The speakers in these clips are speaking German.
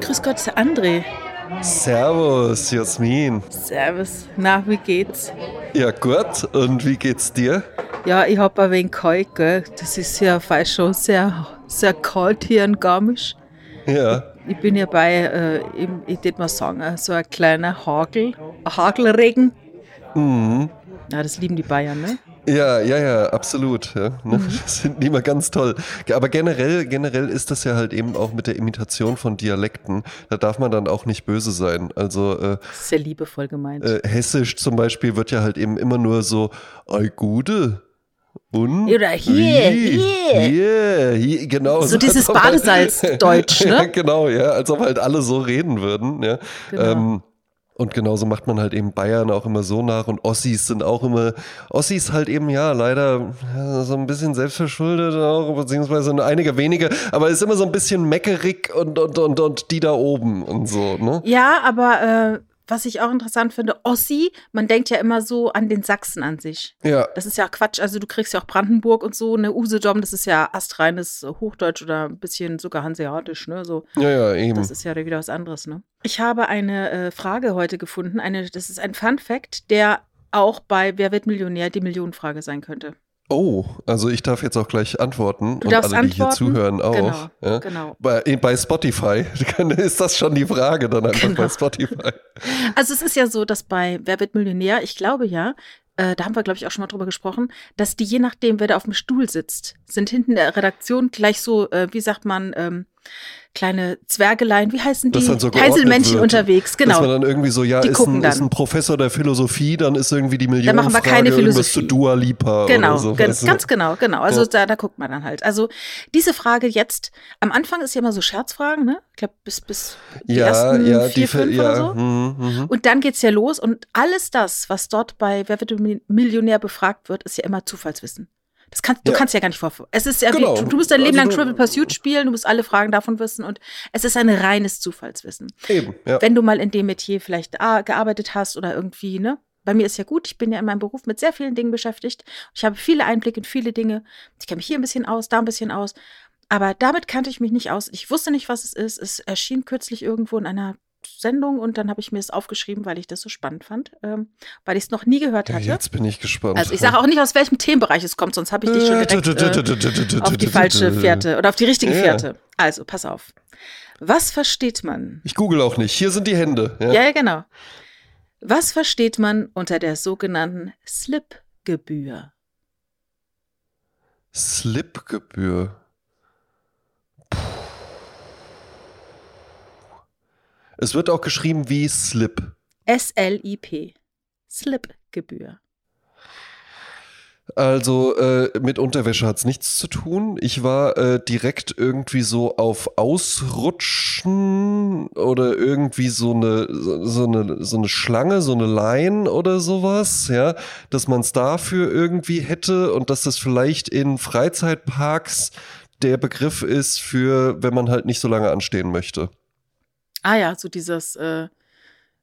Grüß Gott, André. Servus, Jasmin. Servus. Na, wie geht's? Ja, gut. Und wie geht's dir? Ja, ich hab ein wenig kalt, gell. Das ist ja fast schon sehr, sehr kalt hier in Garmisch. Ja. Ich bin ja bei, äh, im- ich würde mal sagen, äh, so ein kleiner Hagel, ein Hagelregen. Mhm. Ja, das lieben die Bayern, ne? Ja, ja, ja, absolut. Ja, ne? Mhm. Das sind immer ganz toll. Aber generell, generell ist das ja halt eben auch mit der Imitation von Dialekten. Da darf man dann auch nicht böse sein. Also äh, Sehr liebevoll gemeint. äh, Hessisch zum Beispiel wird ja halt eben immer nur so, ei Gude. Und? Oder hier, hier. Hier, hier, genau. So dieses halt- Badesalzdeutsch, ne? genau, ja, als ob halt alle so reden würden, ja. Genau. Ähm, und genauso macht man halt eben Bayern auch immer so nach und Ossis sind auch immer, Ossis halt eben, ja, leider so ein bisschen selbstverschuldet auch, beziehungsweise einige wenige, aber ist immer so ein bisschen meckerig und, und, und, und die da oben und so, ne? Ja, aber äh, was ich auch interessant finde, Ossi, man denkt ja immer so an den Sachsen an sich. Ja, Das ist ja Quatsch. Also du kriegst ja auch Brandenburg und so, ne Usedom, das ist ja astreines Hochdeutsch oder ein bisschen sogar hanseatisch, ne? So, ja, ja, eben. das ist ja wieder was anderes, ne? Ich habe eine äh, Frage heute gefunden. Eine, das ist ein Fun Fact, der auch bei Wer wird Millionär die Millionenfrage sein könnte. Oh, also ich darf jetzt auch gleich antworten Du und alle, die hier antworten? zuhören, auch. Genau, ja? genau. Bei, bei Spotify ist das schon die Frage dann einfach Genau. bei Spotify. Also es ist ja so, dass bei Wer wird Millionär, ich glaube ja, äh, da haben wir, glaube ich, auch schon mal drüber gesprochen, dass die, je nachdem, wer da auf dem Stuhl sitzt, sind hinten der Redaktion gleich so, äh, wie sagt man, ähm, kleine Zwergelein, wie heißen die? Dann so geordnet Heinzelmännchen wird. unterwegs, Dass man genau. dann irgendwie so, ja, Die ist gucken ein, ist dann. ein Professor der Philosophie, dann ist irgendwie die machen wir Millionenfrage keine irgendwas zu Philosophie. Dua Lipa Genau, oder so. du? ganz genau, genau. Also Ja. da, da guckt man dann halt. Also diese Frage jetzt, am Anfang ist ja immer so Scherzfragen, ne? Ich glaube, bis, bis die ja, ersten ja, vier, die fünf ja, oder so. mhm, mhm. Und dann geht's ja los und alles das, was dort bei Wer wird Millionär befragt wird, ist ja immer Zufallswissen. Das kannst, du Ja. kannst ja gar nicht vor. Es ist ja Genau. wie, du, du musst dein Leben Also lang Triple Pursuit spielen, du musst alle Fragen davon wissen und es ist ein reines Zufallswissen. Eben, ja. Wenn du mal in dem Metier vielleicht ah, gearbeitet hast oder irgendwie, ne? Bei mir ist ja gut, ich bin ja in meinem Beruf mit sehr vielen Dingen beschäftigt. Ich habe viele Einblicke in viele Dinge. Ich kenne mich hier ein bisschen aus, da ein bisschen aus. Aber damit kannte ich mich nicht aus. Ich wusste nicht, was es ist. Es erschien kürzlich irgendwo in einer Sendung und dann habe ich mir es aufgeschrieben, weil ich das so spannend fand, ähm, weil ich es noch nie gehört ja. hatte. Jetzt bin ich gespannt. Also ich sage auch nicht, aus welchem Themenbereich es kommt, sonst habe ich dich schon direkt äh, auf die falsche Fährte oder auf die richtige Ja. Fährte. Also, pass auf. Was versteht man? Ich google auch nicht. Hier sind die Hände. Ja. Ja, ja, genau. Was versteht man unter der sogenannten Slip-Gebühr? Slipgebühr. Es wird auch geschrieben wie Slip. S-L-I-P. Slip-Gebühr. Also äh, mit Unterwäsche hat's nichts zu tun. Ich war äh, direkt irgendwie so auf Ausrutschen oder irgendwie so eine so, so eine so eine Schlange, so eine Line oder sowas, ja, dass man es dafür irgendwie hätte und dass das vielleicht in Freizeitparks der Begriff ist für, wenn man halt nicht so lange anstehen möchte. Ah ja, so dieses, äh,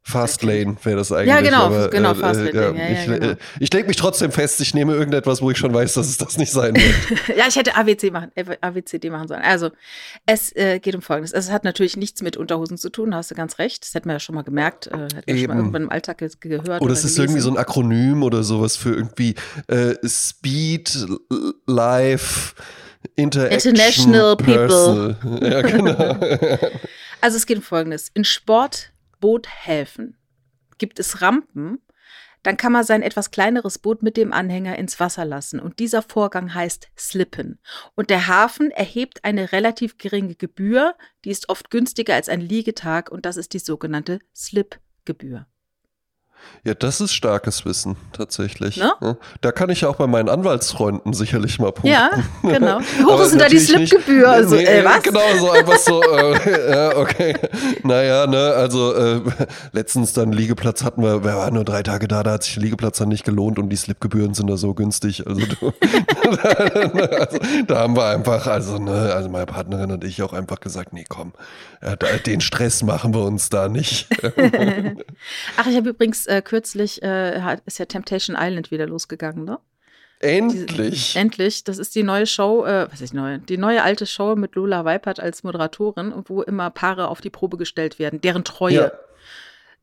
Fastlane wäre das eigentlich. Ja, genau, aber, genau, äh, Fastlane, äh, ja, ja, ja, ich genau. äh, ich lege mich trotzdem fest, ich nehme irgendetwas, wo ich schon weiß, dass es das nicht sein wird. ja, ich hätte AWC machen, äh, AWCD machen sollen. Also, es äh, geht um Folgendes. Es hat natürlich nichts mit Unterhosen zu tun, da hast du ganz recht. Das hätten wir ja schon mal gemerkt, äh, hätten wir schon mal irgendwann im Alltag ge gehört. Oder es ist irgendwie so ein Akronym oder sowas für irgendwie äh, Speed, Life, Interaction. International People. Personal. Ja, genau. Also es geht um Folgendes. In Sportboothäfen gibt es Rampen, dann kann man sein etwas kleineres Boot mit dem Anhänger ins Wasser lassen. Und dieser Vorgang heißt Slippen. Und der Hafen erhebt eine relativ geringe Gebühr, die ist oft günstiger als ein Liegetag und das ist die sogenannte Slip-Gebühr. Ja, das ist starkes Wissen, tatsächlich. Ne? Ja, Da kann ich auch bei meinen Anwaltsfreunden sicherlich mal punkten. Ja, genau. Wie hoch ist denn da die Slip-Gebühr? Also, Nee, äh, was? Genau, so einfach so, äh, ja, okay. Naja, ne, also äh, letztens dann Liegeplatz hatten wir, wir waren nur drei Tage da, da hat sich der Liegeplatz dann nicht gelohnt und die Slipgebühren sind da so günstig. Also, du, also da haben wir einfach, also ne, also meine Partnerin und ich auch einfach gesagt, nee, komm, ja, da, den Stress machen wir uns da nicht. Ach, ich habe übrigens äh, kürzlich, äh, hat- ist ja Temptation Island wieder losgegangen, ne? Endlich. Die, endlich. Das ist die neue Show, äh, was ist neu? Die neue alte Show mit Lola Weipert als Moderatorin, wo immer Paare auf die Probe gestellt werden, deren Treue. Ja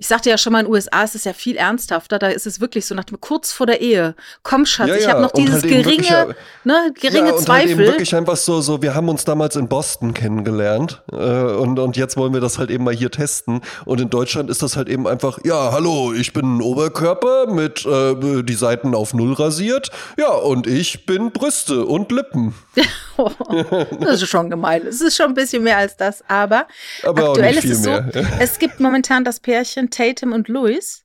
ich sagte ja schon mal, in den USA ist es ja viel ernsthafter. Da ist es wirklich so nach dem, kurz vor der Ehe. Komm, Schatz, ja, ja. ich habe noch dieses halt geringe, ne, geringe ja, und Zweifel. Halt eben wirklich einfach so, so, wir haben uns damals in Boston kennengelernt äh, und, und jetzt wollen wir das halt eben mal hier testen. Und in Deutschland ist das halt eben einfach, ja, hallo, ich bin ein Oberkörper mit äh, die Seiten auf Null rasiert. Ja, und ich bin Brüste und Lippen. das ist schon gemein. Es ist schon ein bisschen mehr als das, aber, aber aktuell ist es so, es gibt momentan das Pärchen Tatum und Louis.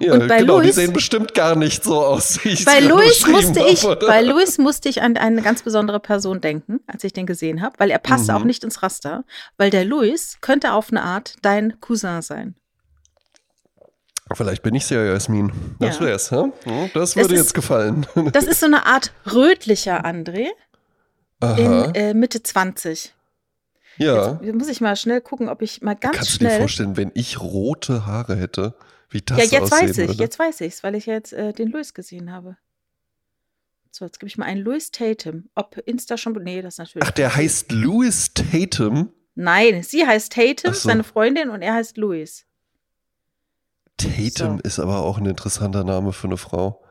Ja, und bei genau, Louis, die sehen bestimmt gar nicht so aus, wie ich bei Louis musste habe, ich, Bei Louis musste ich an eine ganz besondere Person denken, als ich den gesehen habe, weil er passte mhm. auch nicht ins Raster, weil der Louis könnte auf eine Art dein Cousin sein. Vielleicht bin ich ja Jasmin. Das ja. wär's, hä? Das würde das ist, jetzt gefallen. Das ist so eine Art rötlicher André Aha. in äh, Mitte 20. Ja. Jetzt muss ich mal schnell gucken, ob ich mal ganz Kannst schnell. Kannst du dir vorstellen, wenn ich rote Haare hätte, wie das Ja, jetzt weiß ich, würde? jetzt weiß ich's, weil ich jetzt äh, den Louis gesehen habe. So, jetzt gebe ich mal einen Louis Tatum. Ob Insta schon. Nee, das natürlich. Ach, der heißt Louis Tatum? Nein, sie heißt Tatum, so. seine Freundin, und er heißt Louis. Tatum so. ist aber auch ein interessanter Name für eine Frau.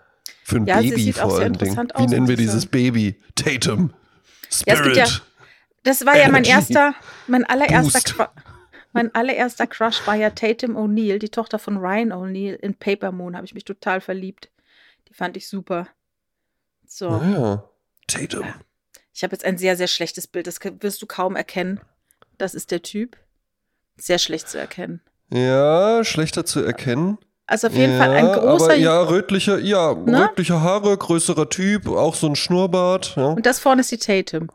Für ein ja, Baby vor allen Dingen. Wie nennen wir dieses Baby? Tatum. Spirit. Ja, das war ja mein erster, mein allererster, mein allererster Crush war ja Tatum O'Neill, die Tochter von Ryan O'Neill in Paper Moon. Habe ich mich total verliebt. Die fand ich super. So. Ah ja, Tatum. Ich habe jetzt ein sehr, sehr schlechtes Bild. Das wirst du kaum erkennen. Das ist der Typ. Sehr schlecht zu erkennen. Ja, schlechter zu erkennen. Also auf jeden ja, Fall ein großer. Aber ja, rötliche, ja, ne? rötliche Haare, größerer Typ, auch so ein Schnurrbart. Ja. Und das vorne ist die Tatum.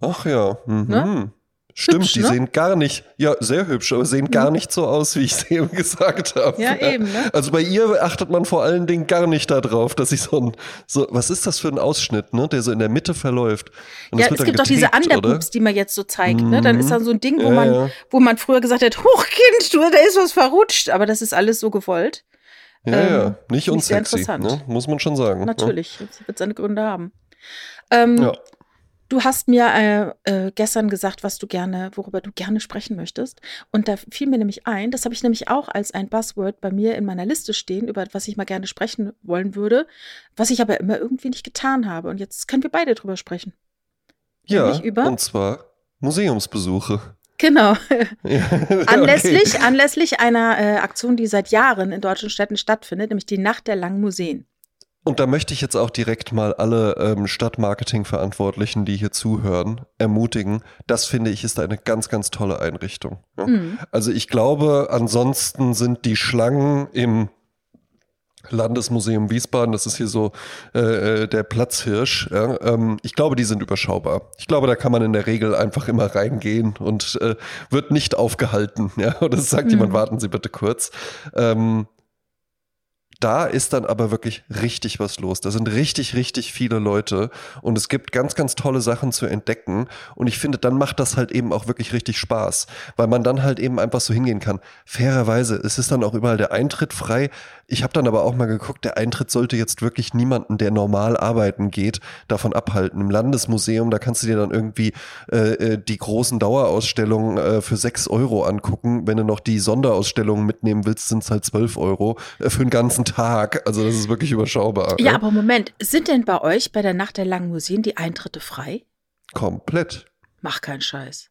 Ach ja. Mhm. Ne? Stimmt, hübsch, die ne? sehen gar nicht, ja, sehr hübsch, aber sehen gar nicht so aus, wie ich es eben gesagt habe. Ja, eben, ne? Also bei ihr achtet man vor allen Dingen gar nicht darauf, dass sie so ein, so, was ist das für ein Ausschnitt, ne, der so in der Mitte verläuft. Und ja, es gibt doch diese Underboobs, die man jetzt so zeigt, mhm. ne? Dann ist da so ein Ding, wo ja, man, ja. wo man früher gesagt hat, Hochkind, du, da ist was verrutscht, aber das ist alles so gewollt. Ja, ähm, ja, nicht unsexy, ne? muss man schon sagen. Ne? Natürlich, ne? wird seine Gründe haben. Ähm, ja. Du hast mir äh, äh, gestern gesagt, was du gerne, worüber du gerne sprechen möchtest. Und da fiel mir nämlich ein, das habe ich nämlich auch als ein Buzzword bei mir in meiner Liste stehen, über was ich mal gerne sprechen wollen würde, was ich aber immer irgendwie nicht getan habe. Und jetzt können wir beide drüber sprechen. Ja, und zwar Museumsbesuche. Genau. Ja, anlässlich, okay. anlässlich einer äh, Aktion, die seit Jahren in deutschen Städten stattfindet, nämlich die Nacht der langen Museen. Und da möchte ich jetzt auch direkt mal alle ähm, Stadtmarketing-Verantwortlichen, die hier zuhören, ermutigen. Das finde ich ist eine ganz, ganz tolle Einrichtung. Ja? Mhm. Also ich glaube, ansonsten sind die Schlangen im Landesmuseum Wiesbaden, das ist hier so äh, äh, der Platzhirsch. Ja, ähm, ich glaube, die sind überschaubar. Ich glaube, da kann man in der Regel einfach immer reingehen und äh, wird nicht aufgehalten. Ja, oder sagt mhm. jemand, warten Sie bitte kurz. Ähm, da ist dann aber wirklich richtig was los. Da sind richtig, richtig viele Leute und es gibt ganz, ganz tolle Sachen zu entdecken. Und ich finde, dann macht das halt eben auch wirklich richtig Spaß, weil man dann halt eben einfach so hingehen kann. Fairerweise, es ist dann auch überall der Eintritt frei. Ich habe dann aber auch mal geguckt, der Eintritt sollte jetzt wirklich niemanden, der normal arbeiten geht, davon abhalten. Im Landesmuseum, da kannst du dir dann irgendwie äh, äh die großen Dauerausstellungen äh, für sechs Euro angucken. Wenn du noch die Sonderausstellungen mitnehmen willst, sind es halt zwölf Euro äh, für den ganzen Tag. Also das ist wirklich überschaubar. Ja, aber Moment, sind denn bei euch bei der Nacht der langen Museen die Eintritte frei? Komplett. Mach keinen Scheiß.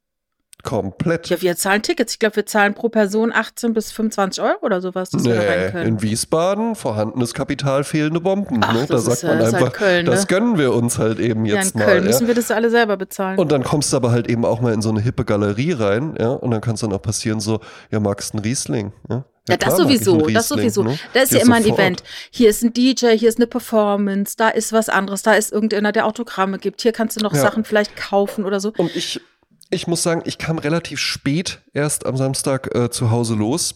Komplett. Ja, wir zahlen Tickets. Ich glaube, wir zahlen pro Person 18 bis 25 Euro oder sowas, dass nee, wir da rein können. In Wiesbaden vorhandenes Kapital, fehlende Bomben. Ach, ne? Da sagt man einfach, halt Köln, ne? das gönnen wir uns halt eben jetzt ja, in Köln mal. müssen ja. wir das alle selber bezahlen. Und dann kommst du aber halt eben auch mal in so eine hippe Galerie rein, ja, und dann kann es dann auch passieren so, ja, magst du einen Riesling, ja? Ja, ja, das sowieso, das sowieso. Ne? Da ist ja, ja immer ein Event. Hier ist ein DJ, hier ist eine Performance, da ist was anderes, da ist irgendeiner, der Autogramme gibt. Hier kannst du noch ja. Sachen vielleicht kaufen oder so. Und ich, ich muss sagen, ich kam relativ spät erst am Samstag äh, zu Hause los.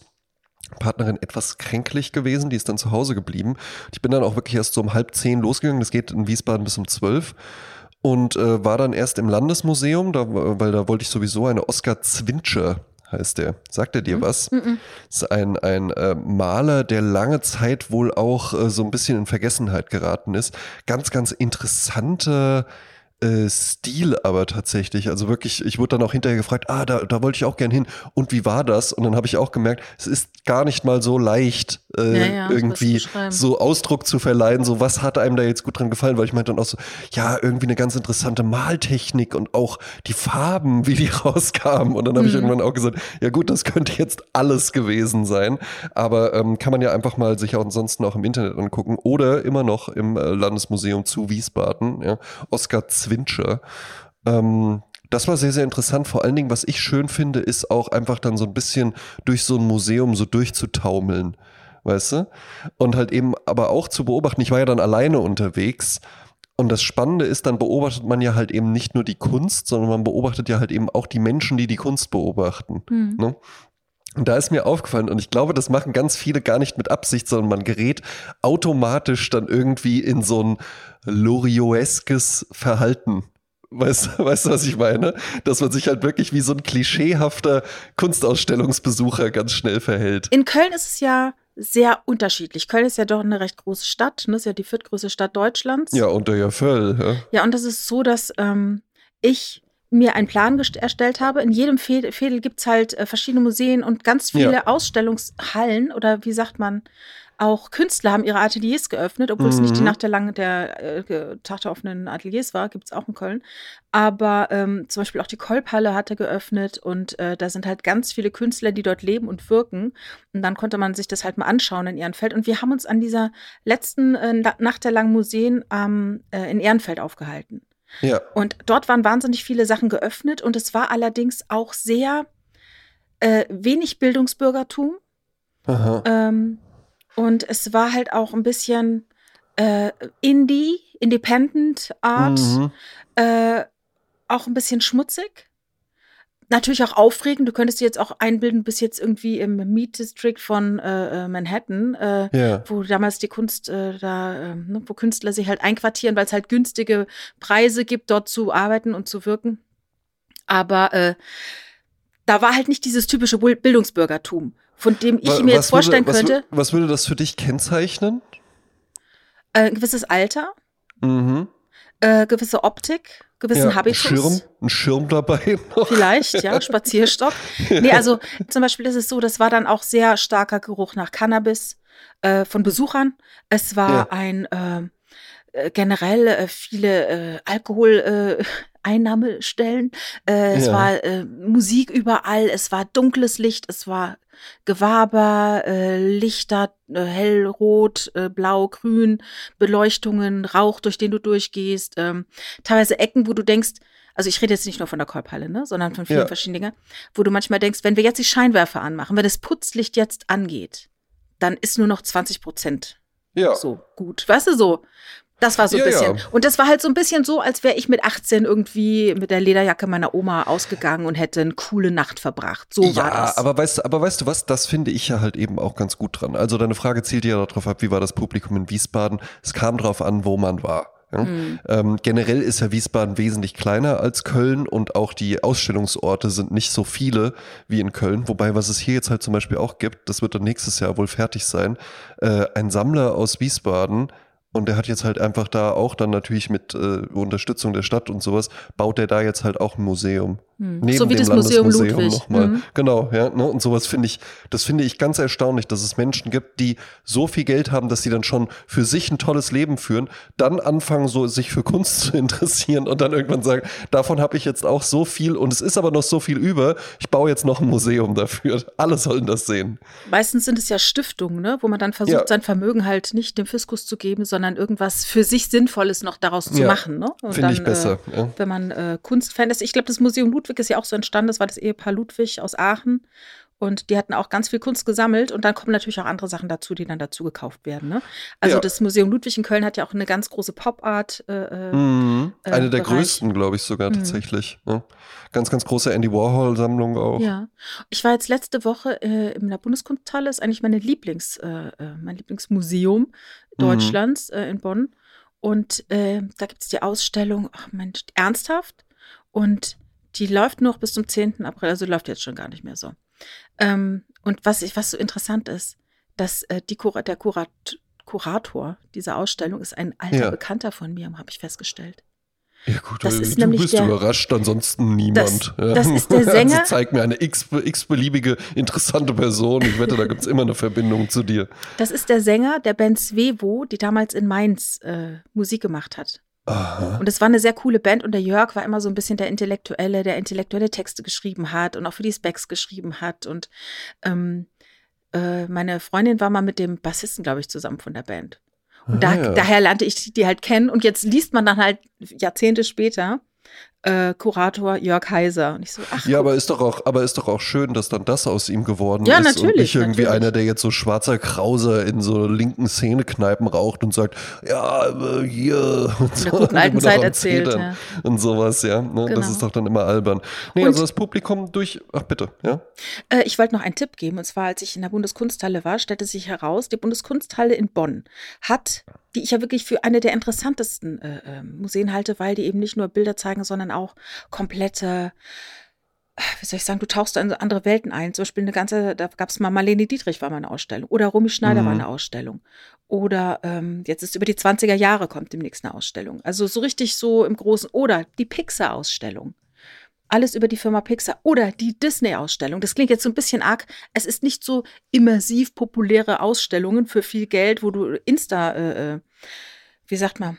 Partnerin etwas kränklich gewesen, die ist dann zu Hause geblieben. Ich bin dann auch wirklich erst so um halb zehn losgegangen. Das geht in Wiesbaden bis um zwölf und äh, war dann erst im Landesmuseum, da, weil da wollte ich sowieso eine Oskar Zwintscher heißt der. Sagt er dir Mhm. was? Mhm. Das ist ein, ein äh, Maler, der lange Zeit wohl auch äh, so ein bisschen in Vergessenheit geraten ist. Ganz, ganz interessante äh, Stil aber tatsächlich. Also wirklich, ich wurde dann auch hinterher gefragt, ah, da, da wollte ich auch gern hin. Und wie war das? Und dann habe ich auch gemerkt, es ist gar nicht mal so leicht, äh, Ja, ja, irgendwie so Ausdruck zu verleihen, so was hat einem da jetzt gut dran gefallen, weil ich meinte dann auch so, ja, irgendwie eine ganz interessante Maltechnik und auch die Farben, wie die rauskamen. Und dann habe ich Mhm. irgendwann auch gesagt, ja gut, das könnte jetzt alles gewesen sein. Aber ähm, kann man ja einfach mal sich auch ansonsten auch im Internet angucken oder immer noch im äh, Landesmuseum zu Wiesbaden, ja, Oskar Zwinscher. Ähm, das war sehr, sehr interessant. Vor allen Dingen, was ich schön finde, ist auch einfach dann so ein bisschen durch so ein Museum so durchzutaumeln. Weißt du? Und halt eben aber auch zu beobachten. Ich war ja dann alleine unterwegs. Und das Spannende ist, dann beobachtet man ja halt eben nicht nur die Kunst, sondern man beobachtet ja halt eben auch die Menschen, die die Kunst beobachten. Mhm. Ne? Und da ist mir aufgefallen, und ich glaube, das machen ganz viele gar nicht mit Absicht, sondern man gerät automatisch dann irgendwie in so ein Lorioeskes Verhalten. Weißt, weißt du, was ich meine? Dass man sich halt wirklich wie so ein klischeehafter Kunstausstellungsbesucher ganz schnell verhält. In Köln ist es ja sehr unterschiedlich. Köln ist ja doch eine recht große Stadt, ne? ist ja die viertgrößte Stadt Deutschlands. Ja, unter ja voll. Ja. Ja, und das ist so, dass ähm, ich mir einen Plan erstellt habe. In jedem Fädel, Fädel gibt es halt äh, verschiedene Museen und ganz viele Ja. Ausstellungshallen oder wie sagt man, auch Künstler haben ihre Ateliers geöffnet, obwohl es nicht die Mhm. Nacht der langen der äh, Tag der offenen Ateliers war, gibt es auch in Köln. Aber ähm, zum Beispiel auch die Kolbhalle hatte geöffnet und äh, da sind halt ganz viele Künstler, die dort leben und wirken. Und dann konnte man sich das halt mal anschauen in Ehrenfeld. Und wir haben uns an dieser letzten äh, Na- Nacht der langen Museen ähm, äh, in Ehrenfeld aufgehalten. ja. Und dort waren wahnsinnig viele Sachen geöffnet und es war allerdings auch sehr äh, wenig Bildungsbürgertum. Aha. Ähm, und es war halt auch ein bisschen äh, Indie, Independent Art, Mhm. äh, auch ein bisschen schmutzig. Natürlich auch aufregend. Du könntest dir jetzt auch einbilden, bis jetzt irgendwie im Meat District von äh, äh, Manhattan, äh, Ja. wo damals die Kunst äh, da, ähm, ne, wo Künstler sich halt einquartieren, weil es halt günstige Preise gibt, dort zu arbeiten und zu wirken. Aber äh, da war halt nicht dieses typische Bildungsbürgertum, von dem ich Wa- mir jetzt was vorstellen würde, könnte, Was, wür- was würde das für dich kennzeichnen? äh, ein gewisses Alter, Mhm. äh, gewisse Optik, gewissen Ja, ein Habitus. Schirm, ein Schirm dabei noch. Vielleicht, ja, Spazierstock. Nee, also zum Beispiel ist es so, das war dann auch sehr starker Geruch nach Cannabis äh, von Besuchern. Es war Ja. ein äh, äh, generell äh, viele äh, Alkohol. Äh, Einnahmestellen. Äh, es Ja. war äh, Musik überall, es war dunkles Licht, es war Gewaber, äh, Lichter, äh, hellrot, äh, blau, grün, Beleuchtungen, Rauch, durch den du durchgehst, ähm, teilweise Ecken, wo du denkst, also ich rede jetzt nicht nur von der Kolbhalle, ne, sondern von vielen Ja. verschiedenen Dingen, wo du manchmal denkst, wenn wir jetzt die Scheinwerfer anmachen, wenn das Putzlicht jetzt angeht, dann ist nur noch 20 Prozent Ja. so gut. Weißt du so? Das war so ein Ja, bisschen. ja. Und das war halt so ein bisschen so, als wäre ich mit 18 irgendwie mit der Lederjacke meiner Oma ausgegangen und hätte eine coole Nacht verbracht. So ja, war das. aber weißt, du- aber weißt du was, das finde ich ja halt eben auch ganz gut dran. Also deine Frage zielt ja darauf ab, wie war das Publikum in Wiesbaden? Es kam darauf an, wo man war. Ja? Mhm. Ähm, generell ist ja Wiesbaden wesentlich kleiner als Köln und auch die Ausstellungsorte sind nicht so viele wie in Köln. Wobei, was es hier jetzt halt zum Beispiel auch gibt, das wird dann nächstes Jahr wohl fertig sein, äh, ein Sammler aus Wiesbaden und der hat jetzt halt einfach da auch dann natürlich mit äh, Unterstützung der Stadt und sowas, baut der da jetzt halt auch ein Museum. Hm. Neben So wie dem das Museum Ludwig. nochmal. Mhm. Genau, ja. Ne? Und sowas finde ich, das finde ich ganz erstaunlich, dass es Menschen gibt, die so viel Geld haben, dass sie dann schon für sich ein tolles Leben führen, dann anfangen, so sich für Kunst zu interessieren und dann irgendwann sagen, davon habe ich jetzt auch so viel und es ist aber noch so viel über, ich baue jetzt noch ein Museum dafür. Alle sollen das sehen. Meistens sind es ja Stiftungen, ne, wo man dann versucht, Ja. sein Vermögen halt nicht dem Fiskus zu geben, sondern irgendwas für sich Sinnvolles noch daraus zu Ja. machen. Ne? Finde ich besser. Äh, ja. wenn man äh, Kunstfan ist. Ich glaube, das Museum Ludwig ist ja auch so entstanden. Das war das Ehepaar Ludwig aus Aachen. Und die hatten auch ganz viel Kunst gesammelt. Und dann kommen natürlich auch andere Sachen dazu, die dann dazu gekauft werden. Ne? Also Ja. das Museum Ludwig in Köln hat ja auch eine ganz große Pop-Art. Äh, äh, Mhm. äh, Eine der Bereich. größten, glaube ich, sogar Mhm. tatsächlich. Ja. Ganz, ganz große Andy Warhol-Sammlung auch. Ja. Ich war jetzt letzte Woche äh, in der Bundeskunsthalle, ist eigentlich meine Lieblings, äh, äh, mein Lieblingsmuseum Deutschlands äh, in Bonn. Und da gibt es die Ausstellung, ach Mensch, ernsthaft. Und Die läuft noch bis zum 10. April, also läuft jetzt schon gar nicht mehr so. Ähm, und was, ich, was so interessant ist, dass äh, die Kura der Kurat Kurator dieser Ausstellung ist ein alter Ja. Bekannter von mir, habe ich festgestellt. Ja gut, Das ist du nämlich bist der- überrascht, ansonsten niemand. ja. das ist der Sänger- Also zeig mir eine x- x-beliebige interessante Person. Ich wette, da gibt es immer eine Verbindung zu dir. Das ist der Sänger der Band Svevo, die damals in Mainz äh, Musik gemacht hat. Aha. Und es war eine sehr coole Band und der Jörg war immer so ein bisschen der Intellektuelle, der intellektuelle Texte geschrieben hat und auch für die Specs geschrieben hat. Und ähm, äh, meine Freundin war mal mit dem Bassisten, glaube ich, zusammen von der Band. Und da, Ah, ja. daher lernte ich die halt kennen. Und jetzt liest man dann halt Jahrzehnte später äh, Kurator Jörg Heiser. Und ich so, ach, Ja, aber ist doch auch, aber ist doch auch schön, dass dann das aus ihm geworden Ja, ist und natürlich, nicht irgendwie natürlich. einer, der jetzt so schwarzer Krauser in so linken Szenekneipen raucht und sagt, ja, äh, hier und der guten alten Zeit erzählt, ja. und sowas, ja. Ne? Das Genau. ist doch dann immer albern. Nee, Und- also das Publikum durch, ach bitte, ja. Äh, ich wollte noch einen Tipp geben. Und zwar, als ich in der Bundeskunsthalle war, stellte sich heraus, die Bundeskunsthalle in Bonn hat, die ich ja wirklich für eine der interessantesten äh, äh, Museen halte, weil die eben nicht nur Bilder zeigen, sondern auch komplette, wie soll ich sagen, du tauchst da in andere Welten ein. Zum Beispiel eine ganze, da gab es mal Marlene Dietrich war mal eine Ausstellung. Oder Romy Schneider Mhm. war eine Ausstellung. Oder ähm, jetzt ist über die 20er Jahre kommt demnächst eine Ausstellung. Also so richtig so im Großen. Oder die Pixar-Ausstellung. Alles über die Firma Pixar oder die Disney-Ausstellung. Das klingt jetzt so ein bisschen arg. Es ist nicht so immersiv populäre Ausstellungen für viel Geld, wo du Insta, äh, äh, wie sagt man,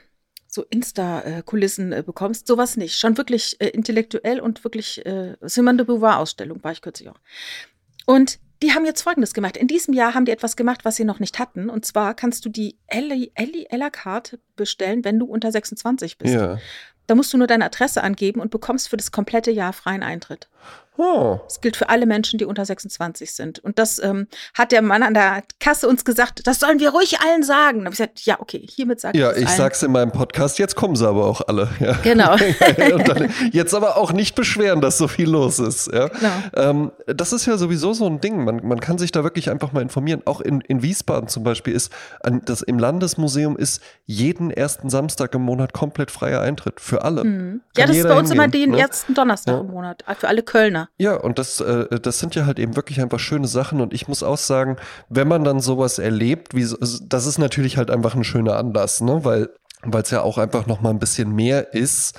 so Insta-Kulissen äh, bekommst. Sowas nicht. Schon wirklich äh, intellektuell und wirklich äh, Simone de Beauvoir-Ausstellung war ich kürzlich auch. Und die haben jetzt Folgendes gemacht. In diesem Jahr haben die etwas gemacht, was sie noch nicht hatten. Und zwar kannst du die Ellie, Ellie Ella Card bestellen, wenn du unter 26 bist. Ja. Da musst du nur deine Adresse angeben und bekommst für das komplette Jahr freien Eintritt. Oh. Das gilt für alle Menschen, die unter 26 sind. Und das ähm, hat der Mann an der Kasse uns gesagt, das sollen wir ruhig allen sagen. Da habe ich gesagt, ja, okay, hiermit sage Ja, ich ich allen. sag's in meinem Podcast, jetzt kommen sie aber auch alle. Ja. Genau. Dann, jetzt aber auch nicht beschweren, dass so viel los ist. Ja. Genau. Ähm, das ist ja sowieso so ein Ding. Man, man kann sich da wirklich einfach mal informieren. Auch in, in Wiesbaden zum Beispiel ist, an, das im Landesmuseum ist jeden ersten Samstag im Monat komplett freier Eintritt für alle. Mhm. Ja, das ist bei uns immer hingehen, den ne? ersten Donnerstag Ja. im Monat. Für alle Kölner. Ja, und das, äh, das sind ja halt eben wirklich einfach schöne Sachen. Und ich muss auch sagen, wenn man dann sowas erlebt, wie, das ist natürlich halt einfach ein schöner Anlass, ne? Weil es ja auch einfach noch mal ein bisschen mehr ist,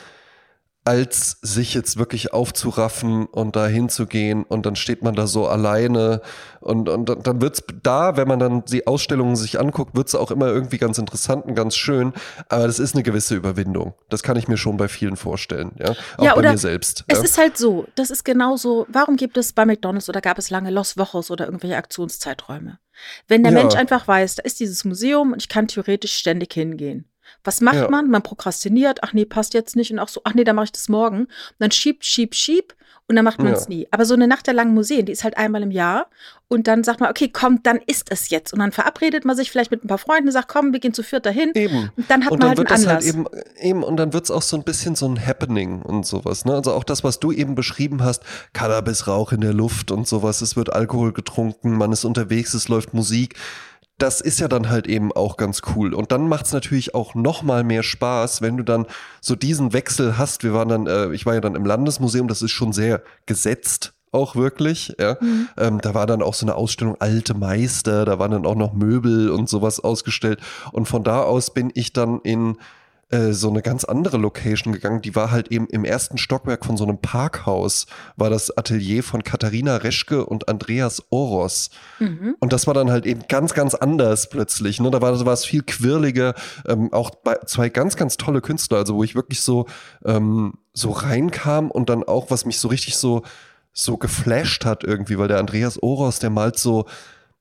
als sich jetzt wirklich aufzuraffen und da hinzugehen und dann steht man da so alleine und, und dann- wird's da, wenn man dann die Ausstellungen sich anguckt, wird's auch immer irgendwie ganz interessant und ganz schön, aber das ist eine gewisse Überwindung. Das kann ich mir schon bei vielen vorstellen, ja, auch Ja, bei mir selbst. Es ja. ist halt so, das ist genauso, warum gibt es bei McDonalds oder gab es lange Los Wochos oder irgendwelche Aktionszeiträume? Wenn der Ja. Mensch einfach weiß, da ist dieses Museum und ich kann theoretisch ständig hingehen. Was macht Ja. man? Man prokrastiniert, ach nee, passt jetzt nicht und auch so, ach nee, dann mache ich das morgen. Und dann schiebt, schiebt, schiebt und dann macht man es Ja. nie. Aber so eine Nacht der langen Museen, die ist halt einmal im Jahr und dann sagt man, okay, komm, dann ist es jetzt. Und dann verabredet man sich vielleicht mit ein paar Freunden und sagt, komm, wir gehen zu viert dahin. Eben. Und dann hat und man dann halt wird einen das Anlass. halt eben, eben, und dann wird es auch so ein bisschen so ein Happening und sowas. Ne? Also auch das, was du eben beschrieben hast, Cannabisrauch in der Luft und sowas, es wird Alkohol getrunken, man ist unterwegs, es läuft Musik. Das ist ja dann halt eben auch ganz cool. Und dann macht es natürlich auch noch mal mehr Spaß, wenn du dann so diesen Wechsel hast. Wir waren dann, äh, ich war ja dann im Landesmuseum, das ist schon sehr gesetzt auch wirklich. Ja. Mhm. Ähm, da war dann auch so eine Ausstellung Alte Meister, da waren dann auch noch Möbel und sowas ausgestellt. Und von da aus bin ich dann in äh, so eine ganz andere Location gegangen. Die war halt eben im ersten Stockwerk von so einem Parkhaus, war das Atelier von Katharina Reschke und Andreas Oros. Mhm. Und das war dann halt eben ganz, ganz anders plötzlich. Ne? Da war, war es viel quirliger. Ähm, auch bei zwei ganz, ganz tolle Künstler, also wo ich wirklich so, ähm, so reinkam und dann auch, was mich so richtig so, so geflasht hat irgendwie, weil der Andreas Oros, der malt so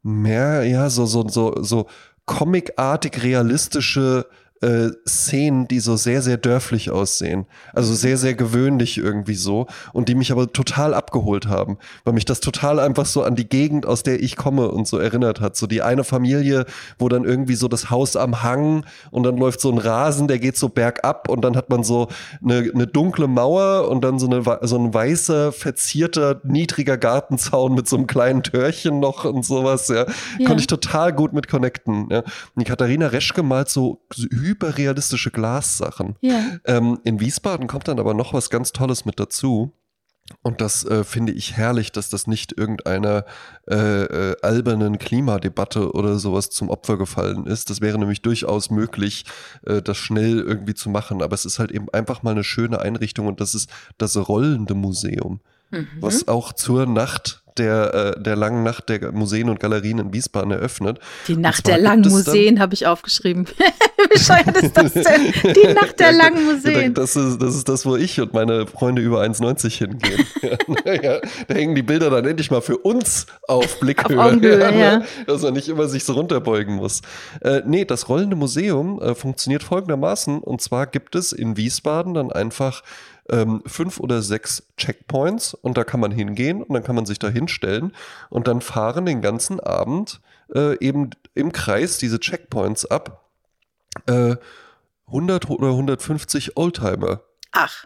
mehr, ja, so, so, so, so comicartig realistische äh, Szenen, die so sehr, sehr dörflich aussehen. Also sehr, sehr gewöhnlich irgendwie so und die mich aber total abgeholt haben, weil mich das total einfach so an die Gegend, aus der ich komme und so erinnert hat. So die eine Familie, wo dann irgendwie so das Haus am Hang und dann läuft so ein Rasen, der geht so bergab und dann hat man so eine, eine dunkle Mauer und dann so, eine, so ein weißer, verzierter, niedriger Gartenzaun mit so einem kleinen Törchen noch und sowas, ja. Ja. Konnte ich total gut mit connecten. Ja. Und die Katharina Reschke malt so hyperrealistische Glassachen. Ja. Ähm, in Wiesbaden kommt dann aber noch was ganz Tolles mit dazu. Und das äh, finde ich herrlich, dass das nicht irgendeiner äh, äh, albernen Klimadebatte oder sowas zum Opfer gefallen ist. Das wäre nämlich durchaus möglich, äh, das schnell irgendwie zu machen. Aber es ist halt eben einfach mal eine schöne Einrichtung und das ist das rollende Museum, mhm. was auch zur Nacht der, äh, der langen Nacht der Museen und Galerien in Wiesbaden eröffnet. Die Nacht der langen Museen habe ich aufgeschrieben. Wie bescheuert ist das denn? Die Nacht der langen Museen. Das ist, das ist das, wo ich und meine Freunde über 1,90 hingehen. ja, da hängen die Bilder dann endlich mal für uns auf Blickhöhe. Auf Augenhöhe, ja, ja. Dass man nicht immer sich so runterbeugen muss. Äh, nee, das rollende Museum äh, funktioniert folgendermaßen. Und zwar gibt es in Wiesbaden dann einfach ähm, fünf oder sechs Checkpoints und da kann man hingehen und dann kann man sich da hinstellen und dann fahren den ganzen Abend äh, eben im Kreis diese Checkpoints ab. Äh, 100 oder 150 Oldtimer. Ach.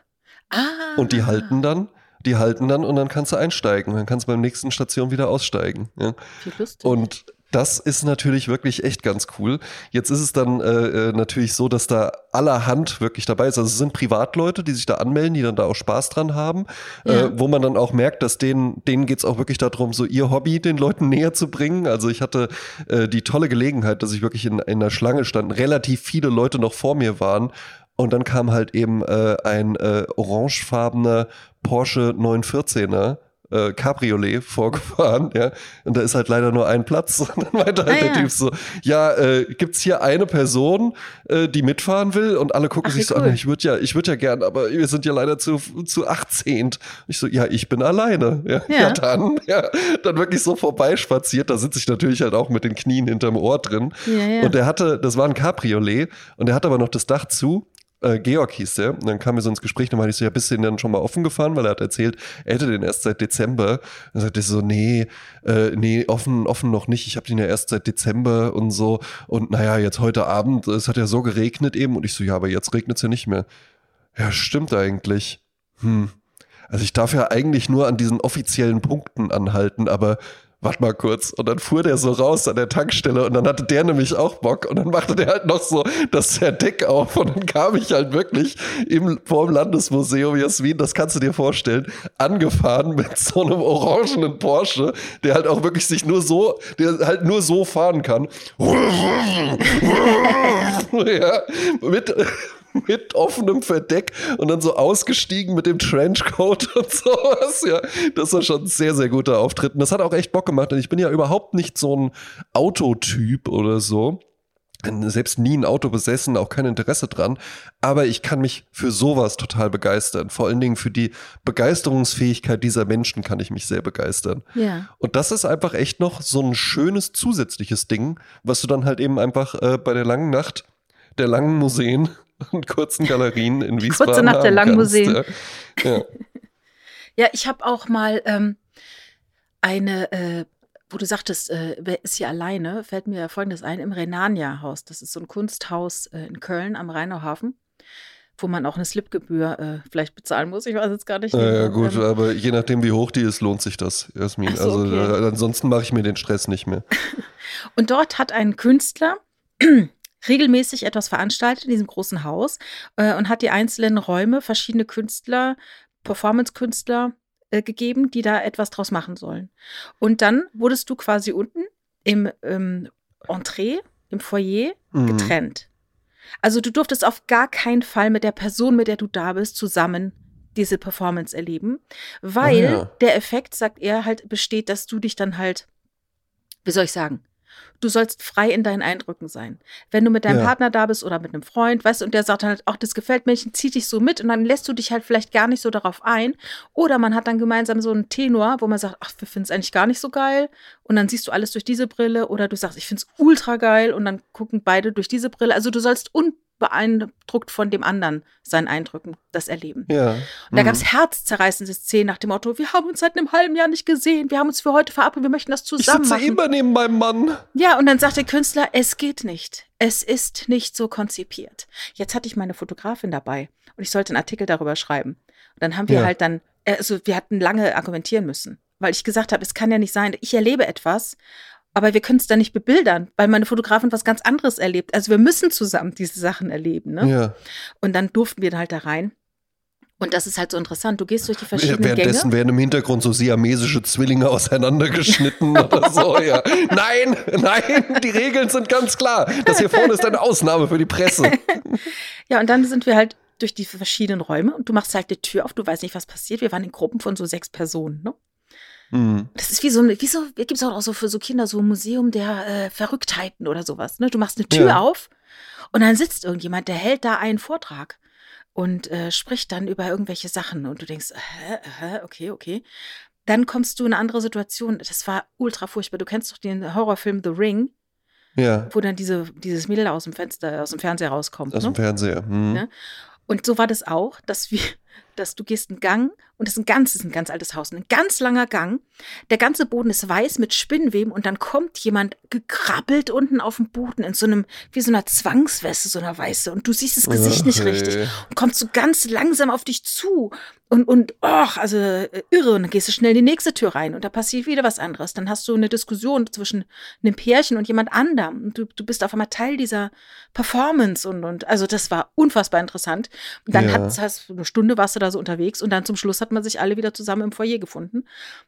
Ah. Und die halten dann die halten dann und dann kannst du einsteigen. Dann kannst du beim nächsten Station wieder aussteigen. Ja. Wie lustig. Und das ist natürlich wirklich echt ganz cool. Jetzt ist es dann äh, äh, natürlich so, dass da allerhand wirklich dabei ist. Also es sind Privatleute, die sich da anmelden, die dann da auch Spaß dran haben, äh, ja. äh, wo man dann auch merkt, dass denen, denen geht's auch wirklich darum, so ihr Hobby den Leuten näher zu bringen. Also ich hatte äh, die tolle Gelegenheit, dass ich wirklich in, in der Schlange stand, relativ viele Leute noch vor mir waren und dann kam halt eben äh, ein äh, orangefarbener Porsche 914er äh, Cabriolet vorgefahren, ja, und da ist halt leider nur ein Platz. Und dann meinte halt ah, der ja. Typ so, ja, äh, gibt's hier eine Person, äh, die mitfahren will? Und alle gucken Ach, sich so cool. an, ich würde ja, ich würde ja gern, aber wir sind ja leider zu, zu 18. Ich so, ja, ich bin alleine. Ja, ja. ja dann, ja, dann wirklich so vorbeispaziert, da sitze ich natürlich halt auch mit den Knien hinterm Ohr drin. Ja, ja. Und der hatte, das war ein Cabriolet und der hat aber noch das Dach zu äh, Georg hieß der. Und dann kam mir so ins Gespräch, dann meinte ich so, ja, bist du denn dann schon mal offen gefahren? Weil er hat erzählt, er hätte den erst seit Dezember. Dann sagte so, nee, äh, nee, offen, offen noch nicht. Ich habe den ja erst seit Dezember und so. Und naja, jetzt heute Abend, es hat ja so geregnet eben. Und ich so, ja, aber jetzt regnet es ja nicht mehr. Ja, stimmt eigentlich. Hm. Also ich darf ja eigentlich nur an diesen offiziellen Punkten anhalten, aber warte mal kurz. Und dann fuhr der so raus an der Tankstelle und dann hatte der nämlich auch Bock und dann machte der halt noch so das Deck auf und dann kam ich halt wirklich im, vor dem Landesmuseum Jasmin, das kannst du dir vorstellen, angefahren mit so einem orangenen Porsche, der halt auch wirklich sich nur so, der halt nur so fahren kann. ja, mit, mit offenem Verdeck und dann so ausgestiegen mit dem Trenchcoat und sowas. Ja, das war schon ein sehr, sehr guter Auftritt. Und das hat auch echt Bock gemacht. Und ich bin ja überhaupt nicht so ein Autotyp oder so selbst nie ein Auto besessen, auch kein Interesse dran, aber ich kann mich für sowas total begeistern. Vor allen Dingen für die Begeisterungsfähigkeit dieser Menschen kann ich mich sehr begeistern. Ja. Und das ist einfach echt noch so ein schönes zusätzliches Ding, was du dann halt eben einfach äh, bei der langen Nacht der langen Museen und kurzen Galerien in Wiesbaden. Kurze Nacht der langen Museen. Ja, ja ich habe auch mal ähm, eine, äh, wo du sagtest, äh, wer ist hier alleine, fällt mir folgendes ein, im Renania-Haus. Das ist so ein Kunsthaus äh, in Köln am Rheinauhafen wo man auch eine Slipgebühr äh, vielleicht bezahlen muss. Ich weiß jetzt gar nicht. Ja, ja gut, ähm, aber je nachdem, wie hoch die ist, lohnt sich das, Jasmin. So, also okay. äh, ansonsten mache ich mir den Stress nicht mehr. Und dort hat ein Künstler regelmäßig etwas veranstaltet in diesem großen Haus äh, und hat die einzelnen Räume verschiedene Künstler, Performance-Künstler äh, gegeben, die da etwas draus machen sollen. Und dann wurdest du quasi unten im ähm, Entree, im Foyer mhm. getrennt. Also du durftest auf gar keinen Fall mit der Person, mit der du da bist, zusammen diese Performance erleben, weil oh ja. der Effekt, sagt er, halt besteht, dass du dich dann halt, wie soll ich sagen, du sollst frei in deinen Eindrücken sein. Wenn du mit deinem ja. Partner da bist oder mit einem Freund, weißt du, und der sagt halt, ach, das gefällt mir, zieh dich so mit und dann lässt du dich halt vielleicht gar nicht so darauf ein. Oder man hat dann gemeinsam so einen Tenor, wo man sagt, ach, wir finden es eigentlich gar nicht so geil. Und dann siehst du alles durch diese Brille. Oder du sagst, ich finde es ultra geil und dann gucken beide durch diese Brille. Also du sollst un beeindruckt von dem anderen seinen Eindrücken das erleben. Ja. Und da mhm. gab es herzzerreißende Szenen nach dem Motto, wir haben uns seit einem halben Jahr nicht gesehen, wir haben uns für heute verabredet, wir möchten das zusammen ich sitze machen. immer neben meinem Mann. Ja, und dann sagt der Künstler, es geht nicht. Es ist nicht so konzipiert. Jetzt hatte ich meine Fotografin dabei und ich sollte einen Artikel darüber schreiben. Und dann haben wir ja. halt dann, also wir hatten lange argumentieren müssen, weil ich gesagt habe, es kann ja nicht sein, ich erlebe etwas aber wir können es da nicht bebildern, weil meine Fotografin was ganz anderes erlebt. Also wir müssen zusammen diese Sachen erleben. Ne? Ja. Und dann durften wir halt da rein. Und das ist halt so interessant. Du gehst durch die verschiedenen Währenddessen Gänge. werden im Hintergrund so siamesische Zwillinge auseinandergeschnitten oder so, ja. Nein, nein, die Regeln sind ganz klar. Das hier vorne ist eine Ausnahme für die Presse. Ja, und dann sind wir halt durch die verschiedenen Räume und du machst halt die Tür auf, du weißt nicht, was passiert. Wir waren in Gruppen von so sechs Personen, ne? Hm. Das ist wie so, wie so gibt es auch so für so Kinder so ein Museum der äh, Verrücktheiten oder sowas. Ne? Du machst eine Tür Ja. auf und dann sitzt irgendjemand, der hält da einen Vortrag und äh, spricht dann über irgendwelche Sachen und du denkst, hä, hä, okay, okay. Dann kommst du in eine andere Situation. Das war ultra furchtbar. Du kennst doch den Horrorfilm The Ring, Ja, wo dann diese, dieses Mädel aus dem Fenster, aus dem Fernseher rauskommt. aus ne? dem Fernseher. Hm. Ja. Und so war das auch, dass wir, dass du gehst einen Gang und das ist ein ganz, ist ein ganz altes Haus, ein ganz langer Gang. Der ganze Boden ist weiß mit Spinnweben und dann kommt jemand gekrabbelt unten auf dem Boden in so einem, wie so einer Zwangsweste, so einer weiße und du siehst das Gesicht nicht Ach, richtig und kommt so ganz langsam auf dich zu und, und, ach, also äh, irre und dann gehst du schnell in die nächste Tür rein und da passiert wieder was anderes. Dann hast du eine Diskussion zwischen einem Pärchen und jemand anderem und du, du bist auf einmal Teil dieser Performance und, und also das war unfassbar interessant. Und dann Ja. hat, hast, eine Stunde warst du da so unterwegs und dann zum Schluss hat man sich alle wieder zusammen im Foyer gefunden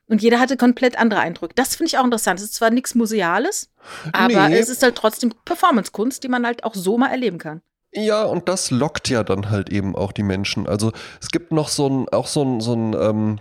und jeder hatte komplett andere Eindrücke. Das finde ich auch interessant. Es ist zwar nichts Museales, aber Nee. es ist halt trotzdem Performance-Kunst, die man halt auch so mal erleben kann. Ja, und das lockt ja dann halt eben auch die Menschen. Also es gibt noch so ein, auch so ein, so ein, ähm,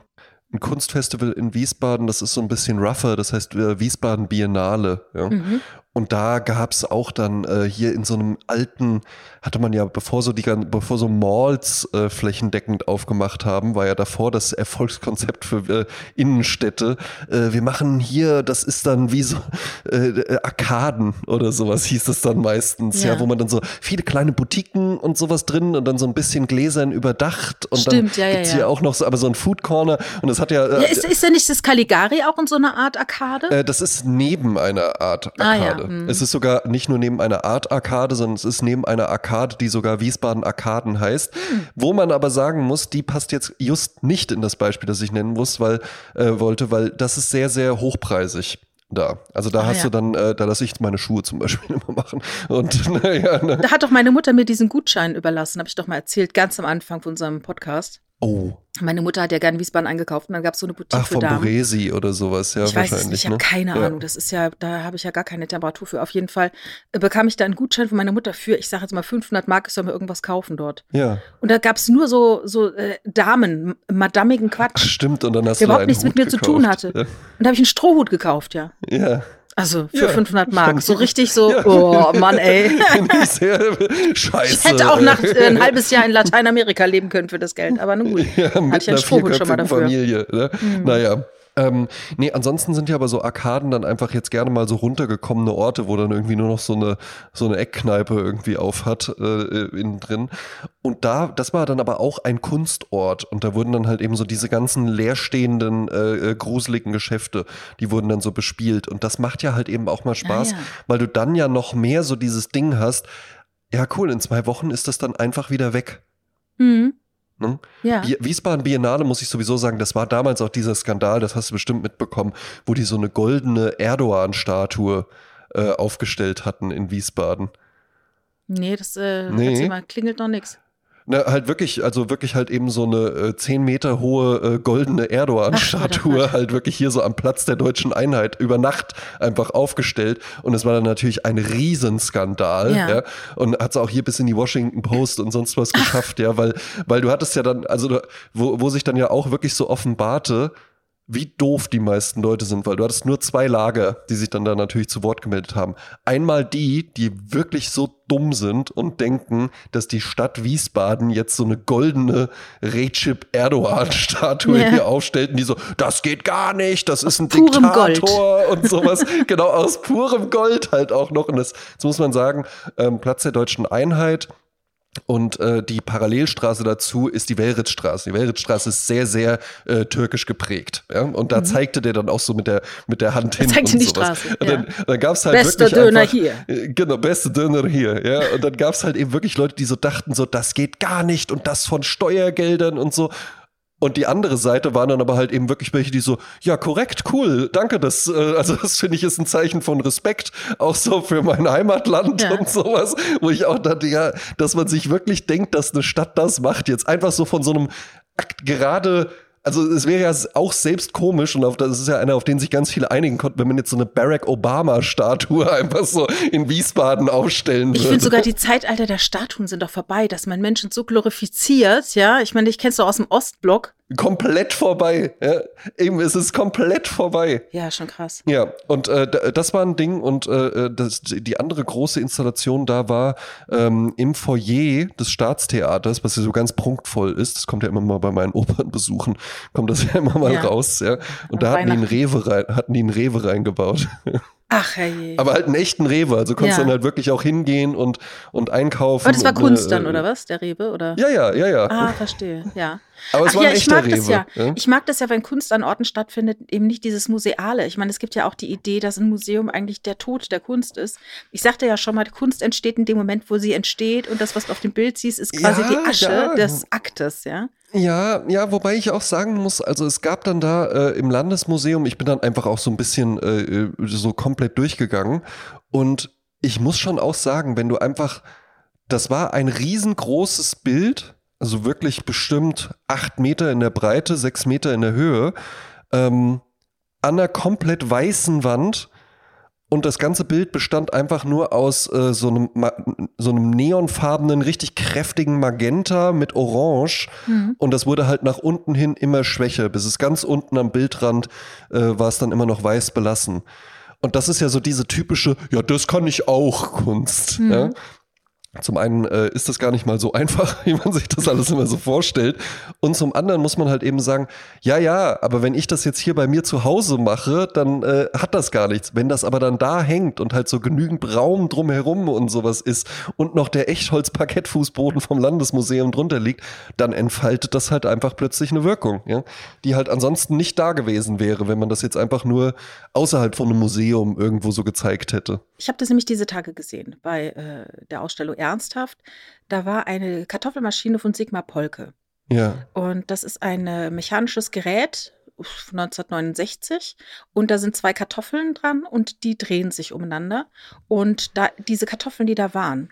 ein Kunstfestival in Wiesbaden, das ist so ein bisschen rougher, das heißt äh, Wiesbaden Biennale. Ja. Mhm. Und da gab es auch dann äh, hier in so einem alten, hatte man ja, bevor so die bevor so Malls äh, flächendeckend aufgemacht haben, war ja davor das Erfolgskonzept für äh, Innenstädte. Äh, wir machen hier, das ist dann wie so äh, äh, Arkaden oder sowas hieß es dann meistens, ja. Ja. wo man dann so viele kleine Boutiquen und sowas drin und dann so ein bisschen Gläsern überdacht und Stimmt, dann ja, gibt's ja. hier auch noch so, aber so ein Food Corner und das hat ja, ist, ist ja nicht das Caligari auch in so einer Art Arkade? das ist neben einer Art Ah, ja, Arkade. hm. Es ist sogar nicht nur neben einer Art Arkade, sondern es ist neben einer Arkade, die sogar Wiesbaden Arkaden heißt. Hm. Wo man aber sagen muss, die passt jetzt just nicht in das Beispiel, das ich nennen muss, weil, äh, wollte, weil das ist sehr, sehr hochpreisig. Da. Also da Ah, hast ja. du dann, äh, da lasse ich meine Schuhe zum Beispiel immer machen. Und naja, ne. Da hat doch meine Mutter mir diesen Gutschein überlassen, habe ich doch mal erzählt, ganz am Anfang von unserem Podcast. Oh. Meine Mutter hat ja gerne Wiesbaden eingekauft und dann gab es so eine Boutique Ach, für von Damen. Boresi oder sowas, ja, ich weiß es nicht, ich habe ne? keine Ja. Ahnung. Das ist ja, da habe ich ja gar keine Temperatur für. Auf jeden Fall äh, bekam ich da einen Gutschein von meiner Mutter für, ich sage jetzt mal 500 Mark, ich soll mir irgendwas kaufen dort. Ja. Und da gab es nur so, so äh, Damen, madamigen Ach, Quatsch, stimmt, und dann hast der du überhaupt nichts mit Hut mir zu tun gekauft. hatte. Und da habe ich einen Strohhut gekauft, ja. Ja. ja. Also für Ja, 500 Mark. So richtig so, Ja. oh Mann, ey. Sehr scheiße. Ich hätte auch nach äh, ein halbes Jahr in Lateinamerika leben können für das Geld, aber nun gut. Ja, mit ich einen einer vierköpfigen. Familie. Ne? Naja. Ähm, nee, ansonsten sind ja aber so Arkaden dann einfach jetzt gerne mal so runtergekommene Orte, wo dann irgendwie nur noch so eine, so eine Eckkneipe irgendwie auf hat, äh, innen drin. Und da, das war dann aber auch ein Kunstort. Und da wurden dann halt eben so diese ganzen leerstehenden, äh, äh, gruseligen Geschäfte, die wurden dann so bespielt. Und das macht ja halt eben auch mal Spaß, ja. weil du dann ja noch mehr so dieses Ding hast. Ja, cool, in zwei Wochen ist das dann einfach wieder weg. Mhm. Ne? Ja. Wiesbaden Biennale, muss ich sowieso sagen, das war damals auch dieser Skandal, das hast du bestimmt mitbekommen, wo die so eine goldene Erdogan-Statue äh, aufgestellt hatten in Wiesbaden. Nee, das äh, Nee. mal, klingelt noch nichts. Na, halt wirklich, also wirklich halt eben so eine äh, 10 Meter hohe äh, goldene Ach, Erdogan-Statue, ach, halt wirklich hier so am Platz der deutschen Einheit über Nacht einfach aufgestellt. Und es war dann natürlich ein Riesenskandal. Ja. Ja. Und hat es auch hier bis in die Washington Post und sonst was geschafft, ja, weil, weil du hattest ja dann, also wo, wo sich dann ja auch wirklich so offenbarte, wie doof die meisten Leute sind, weil du hattest nur zwei Lager, die sich dann da natürlich zu Wort gemeldet haben. Einmal die, die wirklich so dumm sind und denken, dass die Stadt Wiesbaden jetzt so eine goldene Recep Erdogan-Statue Ja. hier aufstellt und die so, das geht gar nicht, das ist ein purem Diktator und sowas. genau, aus purem Gold halt auch noch. Und das, das muss man sagen, ähm, Platz der deutschen Einheit, und äh, die Parallelstraße dazu ist die Welritzstraße. Die Welritzstraße ist sehr, sehr äh, türkisch geprägt. Ja? Und da zeigte der dann auch so mit der, mit der Hand hin. Mhm. zeigte und die sowas. Straße, Und dann, ja. dann gab es halt Bester wirklich Döner einfach, hier. Äh, Genau, beste Döner hier. Ja? Und dann gab es halt eben wirklich Leute, die so dachten, so, das geht gar nicht und das von Steuergeldern und so. Und die andere Seite waren dann aber halt eben wirklich welche, die so, ja, korrekt, cool, danke, das, äh, also das finde ich ist ein Zeichen von Respekt, auch so für mein Heimatland Ja. und sowas, wo ich auch dachte, ja, dass man sich wirklich denkt, dass eine Stadt das macht, jetzt einfach so von so einem Akt gerade, also es wäre ja auch selbst komisch und auf, das ist ja einer, auf den sich ganz viele einigen konnten, wenn man jetzt so eine Barack Obama-Statue einfach so in Wiesbaden aufstellen Ich würde. finde sogar, die Zeitalter der Statuen sind doch vorbei, dass man Menschen so glorifiziert, ja. Ich meine, ich kenn's doch aus dem Ostblock. Komplett vorbei. Ja. Eben, es ist komplett vorbei. Ja, schon krass. Ja, und äh, das war ein Ding und äh, das, die andere große Installation da war ähm, im Foyer des Staatstheaters, was ja so ganz prunkvoll ist. Das kommt ja immer mal bei meinen Opernbesuchen, kommt das ja immer mal Ja. raus. Ja. Und da An hatten die, einen. Rewe rein, hatten die einen Rewe reingebaut. Ach, hey. Aber halt einen echten Rewe. Also konntest Ja. dann halt wirklich auch hingehen und, und einkaufen. Aber das war Kunst äh, dann, oder was? Der Rewe, oder? Ja, ja, ja, ja. Ah, verstehe, ja. Aber es Ach war ja, ein ich echter mag Rewe. das ja. ja. Ich mag das ja, wenn Kunst an Orten stattfindet, eben nicht dieses Museale. Ich meine, es gibt ja auch die Idee, dass ein Museum eigentlich der Tod der Kunst ist. Ich sagte ja schon mal, Kunst entsteht in dem Moment, wo sie entsteht und das, was du auf dem Bild siehst, ist quasi Ja, die Asche des Aktes, ja. Ja, ja, wobei ich auch sagen muss, also es gab dann da äh, im Landesmuseum, ich bin dann einfach auch so ein bisschen äh, äh, so komplett durchgegangen. Und ich muss schon auch sagen, wenn du einfach, das war ein riesengroßes Bild, also wirklich bestimmt acht Meter in der Breite, sechs Meter in der Höhe, ähm, an einer komplett weißen Wand und das ganze Bild bestand einfach nur aus äh, so, einem, so einem neonfarbenen, richtig kräftigen Magenta mit Orange. Und das wurde halt nach unten hin immer schwächer, bis es ganz unten am Bildrand äh, war es dann immer noch weiß belassen. Und das ist ja so diese typische, ja, das kann ich auch Kunst. Ja? Zum einen äh, ist das gar nicht mal so einfach, wie man sich das alles immer so vorstellt. Und zum anderen muss man halt eben sagen, ja, ja, aber wenn ich das jetzt hier bei mir zu Hause mache, dann äh, hat das gar nichts. Wenn das aber dann da hängt und halt so genügend Raum drumherum und sowas ist und noch der Echtholz-Parkettfußboden vom Landesmuseum drunter liegt, dann entfaltet das halt einfach plötzlich eine Wirkung, ja? die halt ansonsten nicht da gewesen wäre, wenn man das jetzt einfach nur außerhalb von einem Museum irgendwo so gezeigt hätte. Ich habe das nämlich diese Tage gesehen bei äh, der Ausstellung Ernsthaft. Da war eine Kartoffelmaschine von Sigmar Polke. Ja. Und das ist ein äh, mechanisches Gerät uff, 1969 und da sind zwei Kartoffeln dran und die drehen sich umeinander. Und da diese Kartoffeln, die da waren,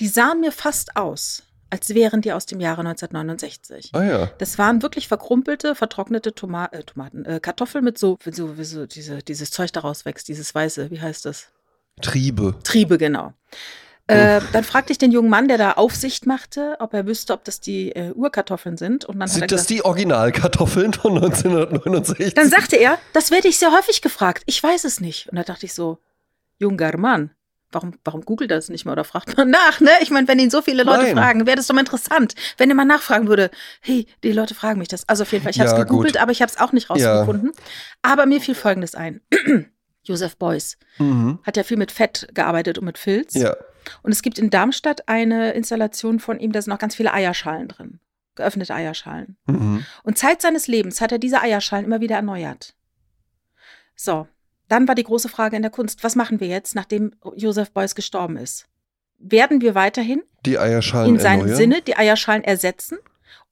die sahen mir fast aus, als wären die aus dem Jahre 1969. Ah ja. Das waren wirklich verkrumpelte, vertrocknete Toma äh, Tomaten, äh, Kartoffeln mit so, wie so, so diese, dieses Zeug daraus wächst, dieses weiße, wie heißt das? Triebe. Triebe, genau. Äh, dann fragte ich den jungen Mann, der da Aufsicht machte, ob er wüsste, ob das die äh, Urkartoffeln sind. Und dann er Sind das gesagt, die Originalkartoffeln von 1969? dann sagte er, das werde ich sehr häufig gefragt. Ich weiß es nicht. Und da dachte ich so, junger Mann, warum, warum googelt das nicht mal oder fragt man nach, ne? Ich meine, wenn ihn so viele Leute Nein. fragen, wäre das doch mal interessant, wenn er mal nachfragen würde, hey, die Leute fragen mich das. Also auf jeden Fall, ich habe es Ja, gegoogelt, gut. aber ich habe es auch nicht rausgefunden. Aber mir fiel Folgendes ein. Josef Beuys Mhm. hat ja viel mit Fett gearbeitet und mit Filz. Ja. Und es gibt in Darmstadt eine Installation von ihm, da sind noch ganz viele Eierschalen drin. Geöffnete Eierschalen. Mhm. Und Zeit seines Lebens hat er diese Eierschalen immer wieder erneuert. So, dann war die große Frage in der Kunst, was machen wir jetzt, nachdem Josef Beuys gestorben ist? Werden wir weiterhin Die Eierschalen in seinem erneuern? Sinne die Eierschalen ersetzen?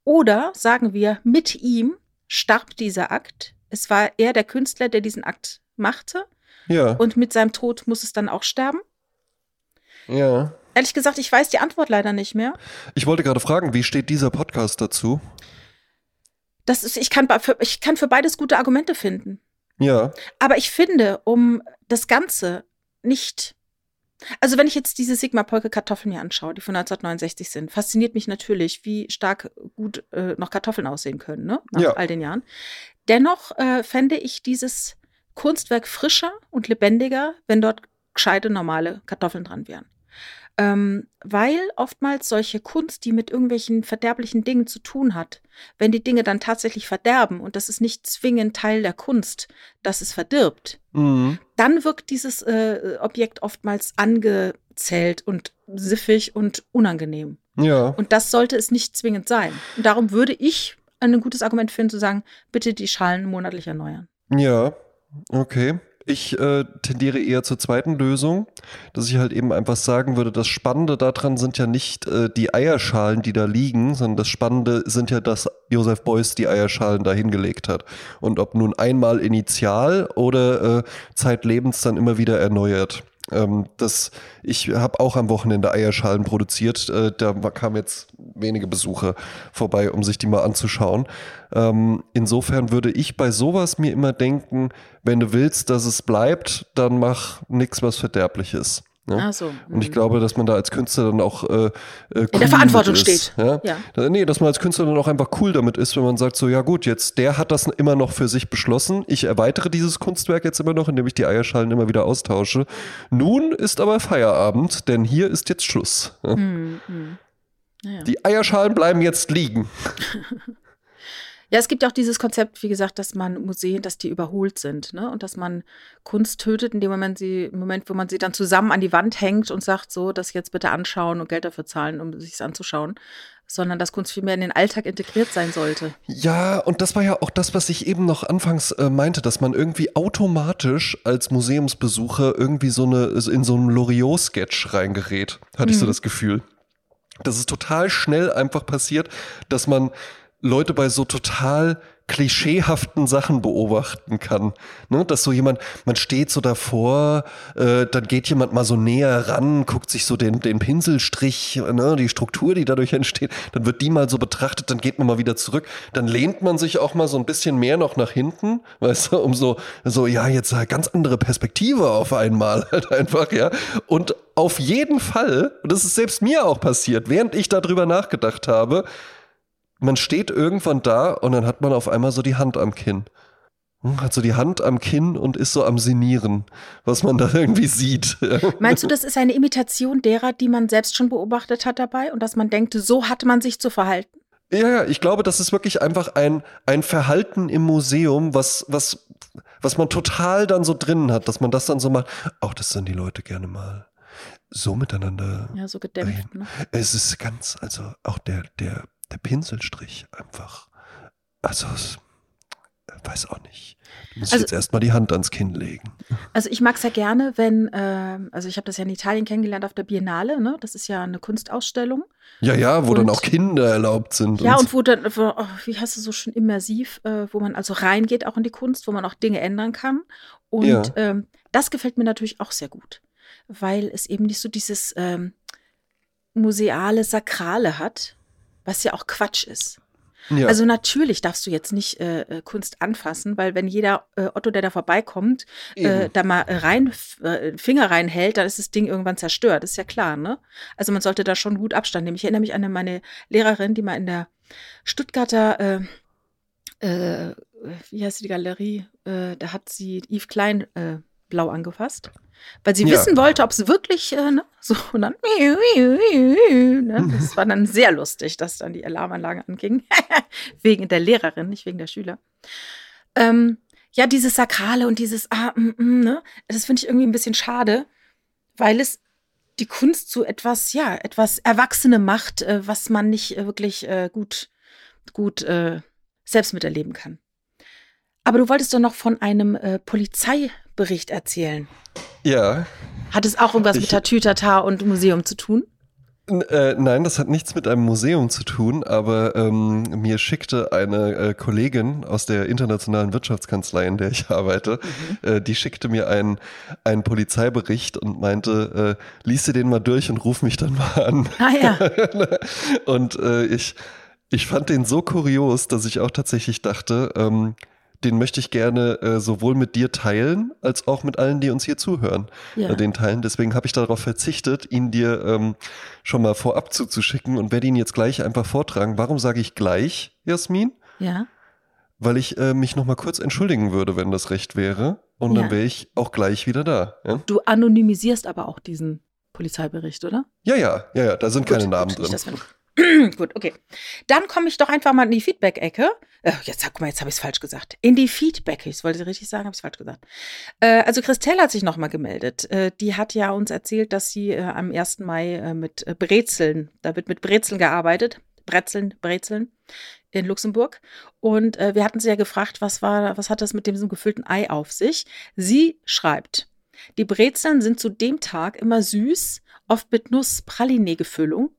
Oder sagen wir, mit ihm starb dieser Akt? Es war er der Künstler, der diesen Akt machte Ja. und mit seinem Tod muss es dann auch sterben? Ja. Ehrlich gesagt, ich weiß die Antwort leider nicht mehr. Ich wollte gerade fragen, wie steht dieser Podcast dazu? Das ist, ich, kann, für, ich kann für beides gute Argumente finden. Ja. Aber ich finde, um das Ganze nicht. Also, wenn ich jetzt diese Sigma-Polke-Kartoffeln hier anschaue, die von 1969 sind, fasziniert mich natürlich, wie stark gut äh, noch Kartoffeln aussehen können, ne? Nach Ja. all den Jahren. Dennoch äh, fände ich dieses Kunstwerk frischer und lebendiger, wenn dort gescheite, normale Kartoffeln dran wären. Ähm, weil oftmals solche Kunst, die mit irgendwelchen verderblichen Dingen zu tun hat, wenn die Dinge dann tatsächlich verderben und das ist nicht zwingend Teil der Kunst, dass es verdirbt, Mhm. dann wirkt dieses äh, Objekt oftmals angezählt und siffig und unangenehm. Ja. Und das sollte es nicht zwingend sein. Und darum würde ich ein gutes Argument finden, zu sagen, bitte die Schalen monatlich erneuern. Ja. Okay. Ich äh, tendiere eher zur zweiten Lösung, dass ich halt eben einfach sagen würde, das Spannende daran sind ja nicht äh, die Eierschalen, die da liegen, sondern das Spannende sind ja, dass Josef Beuys die Eierschalen da hingelegt hat. Und ob nun einmal initial oder äh, zeitlebens dann immer wieder erneuert. Ähm, das, ich habe auch am Wochenende Eierschalen produziert. Äh, da kamen jetzt wenige Besucher vorbei, um sich die mal anzuschauen. Ähm, insofern würde ich bei sowas mir immer denken, wenn du willst, dass es bleibt, dann mach nichts, was verderblich ist. Ja? Ach so. Und ich mhm. glaube, dass man da als Künstler dann auch äh, äh, cool In der Verantwortung ist, steht. Ja? Ja. Nee, dass man als Künstler dann auch einfach cool damit ist, wenn man sagt, so ja gut, jetzt der hat das immer noch für sich beschlossen. Ich erweitere dieses Kunstwerk jetzt immer noch, indem ich die Eierschalen immer wieder austausche. Nun ist aber Feierabend, denn hier ist jetzt Schluss. Ja? Mhm, mhm. Naja. Die Eierschalen bleiben jetzt liegen. Ja, es gibt ja auch dieses Konzept, wie gesagt, dass man Museen, dass die überholt sind, ne? Und dass man Kunst tötet, in dem Moment sie, im Moment, wo man sie dann zusammen an die Wand hängt und sagt, so, das jetzt bitte anschauen und Geld dafür zahlen, um sich anzuschauen, sondern dass Kunst viel mehr in den Alltag integriert sein sollte. Ja, und das war ja auch das, was ich eben noch anfangs äh, meinte, dass man irgendwie automatisch als Museumsbesucher irgendwie so eine in so einen Loriot-Sketch reingerät, hatte ich so das Gefühl. Dass es total schnell einfach passiert, dass man Leute bei so total klischeehaften Sachen beobachten kann. Ne? Dass so jemand, man steht so davor, äh, dann geht jemand mal so näher ran, guckt sich so den, den Pinselstrich, ne? die Struktur, die dadurch entsteht, dann wird die mal so betrachtet, dann geht man mal wieder zurück, dann lehnt man sich auch mal so ein bisschen mehr noch nach hinten, weißt du, um so, so, ja, jetzt ganz andere Perspektive auf einmal halt einfach, ja. Und auf jeden Fall, und das ist selbst mir auch passiert, während ich darüber nachgedacht habe, man steht irgendwann da und dann hat man auf einmal so die Hand am Kinn. Hm, Hat so die Hand am Kinn und ist so am Sinieren, was man da irgendwie sieht. Meinst du, das ist eine Imitation derer, die man selbst schon beobachtet hat dabei und dass man denkt, so hat man sich zu verhalten? Ja, ich glaube, das ist wirklich einfach ein, ein Verhalten im Museum, was, was, was man total dann so drinnen hat, dass man das dann so macht. Auch das dann die Leute gerne mal so miteinander. Ja, so gedämpft, ne? Es ist ganz, also auch der, der, der Pinselstrich einfach. Also, äh, weiß auch nicht. Du musst Also- jetzt erstmal die Hand ans Kinn legen. Also ich mag es ja gerne, wenn, ähm, also ich habe das ja in Italien kennengelernt auf der Biennale, ne? Das ist ja eine Kunstausstellung. Ja, ja, wo Und- dann auch Kinder erlaubt sind. Ja, so. und wo dann, wo, oh, wie heißt es so schön, immersiv, äh, wo man also reingeht auch in die Kunst, wo man auch Dinge ändern kann. Und Ja. ähm, das gefällt mir natürlich auch sehr gut, weil es eben nicht so dieses ähm, museale, sakrale hat, was ja auch Quatsch ist. ja. Also natürlich darfst du jetzt nicht äh, äh, Kunst anfassen, weil wenn jeder äh, Otto, der da vorbeikommt, äh, da mal rein, äh, Finger reinhält, dann ist das Ding irgendwann zerstört. ist ja klar, ne? Also man sollte da schon gut Abstand nehmen. Ich erinnere mich an meine Lehrerin, die mal in der Stuttgarter, äh, wie heißt die Galerie, da hat sie Yves Klein blau angefasst. Weil sie Ja. wissen wollte, ob es wirklich äh, ne, so und dann ne, das war dann sehr lustig, dass dann die Alarmanlage anging. wegen der Lehrerin, nicht wegen der Schüler. Ähm, ja, dieses Sakrale und dieses, ah, mm, mm, ne, das finde ich irgendwie ein bisschen schade, weil es die Kunst zu etwas, ja, etwas Erwachsene macht, äh, was man nicht äh, wirklich äh, gut, gut äh, selbst miterleben kann. Aber du wolltest doch noch von einem äh, Polizeibericht erzählen. ja. Hat es auch irgendwas Ich- mit Tatütata und Museum zu tun? Äh, nein, das hat nichts mit einem Museum zu tun, aber ähm, mir schickte eine äh, Kollegin aus der internationalen Wirtschaftskanzlei, in der ich arbeite, äh, die schickte mir einen, einen Polizeibericht und meinte, äh, lies dir den mal durch und ruf mich dann mal an. Ah ja. und äh, ich, ich fand den so kurios, dass ich auch tatsächlich dachte, ähm, den möchte ich gerne äh, sowohl mit dir teilen, als auch mit allen, die uns hier zuhören, Ja. äh, den teilen. Deswegen habe ich darauf verzichtet, ihn dir ähm, schon mal vorab zuzuschicken und werde ihn jetzt gleich einfach vortragen. Warum sage ich gleich, Jasmin? Ja. Weil ich äh, mich noch mal kurz entschuldigen würde, wenn das recht wäre. Und Ja. dann wäre ich auch gleich wieder da. Ja, Du anonymisierst aber auch diesen Polizeibericht, oder? ja, ja, ja, ja da sind keine Gut, Namen gut, drin. nicht, Gut, okay. Dann komme ich doch einfach mal in die Feedback-Ecke. Äh, jetzt guck mal, jetzt habe ich es falsch gesagt. In die Feedback. Ich wollte richtig sagen, habe ich es falsch gesagt. Äh, also Christelle hat sich nochmal gemeldet. Äh, die hat ja uns erzählt, dass sie äh, am 1. Mai äh, mit äh, Brezeln, da wird mit Brezeln gearbeitet. Brezeln, Brezeln. in Luxemburg. Und wir hatten sie ja gefragt, was war, was hat das mit dem gefüllten Ei auf sich? Sie schreibt, die Brezeln sind zu dem Tag immer süß, oft mit Nuss-Praline-Gefüllung.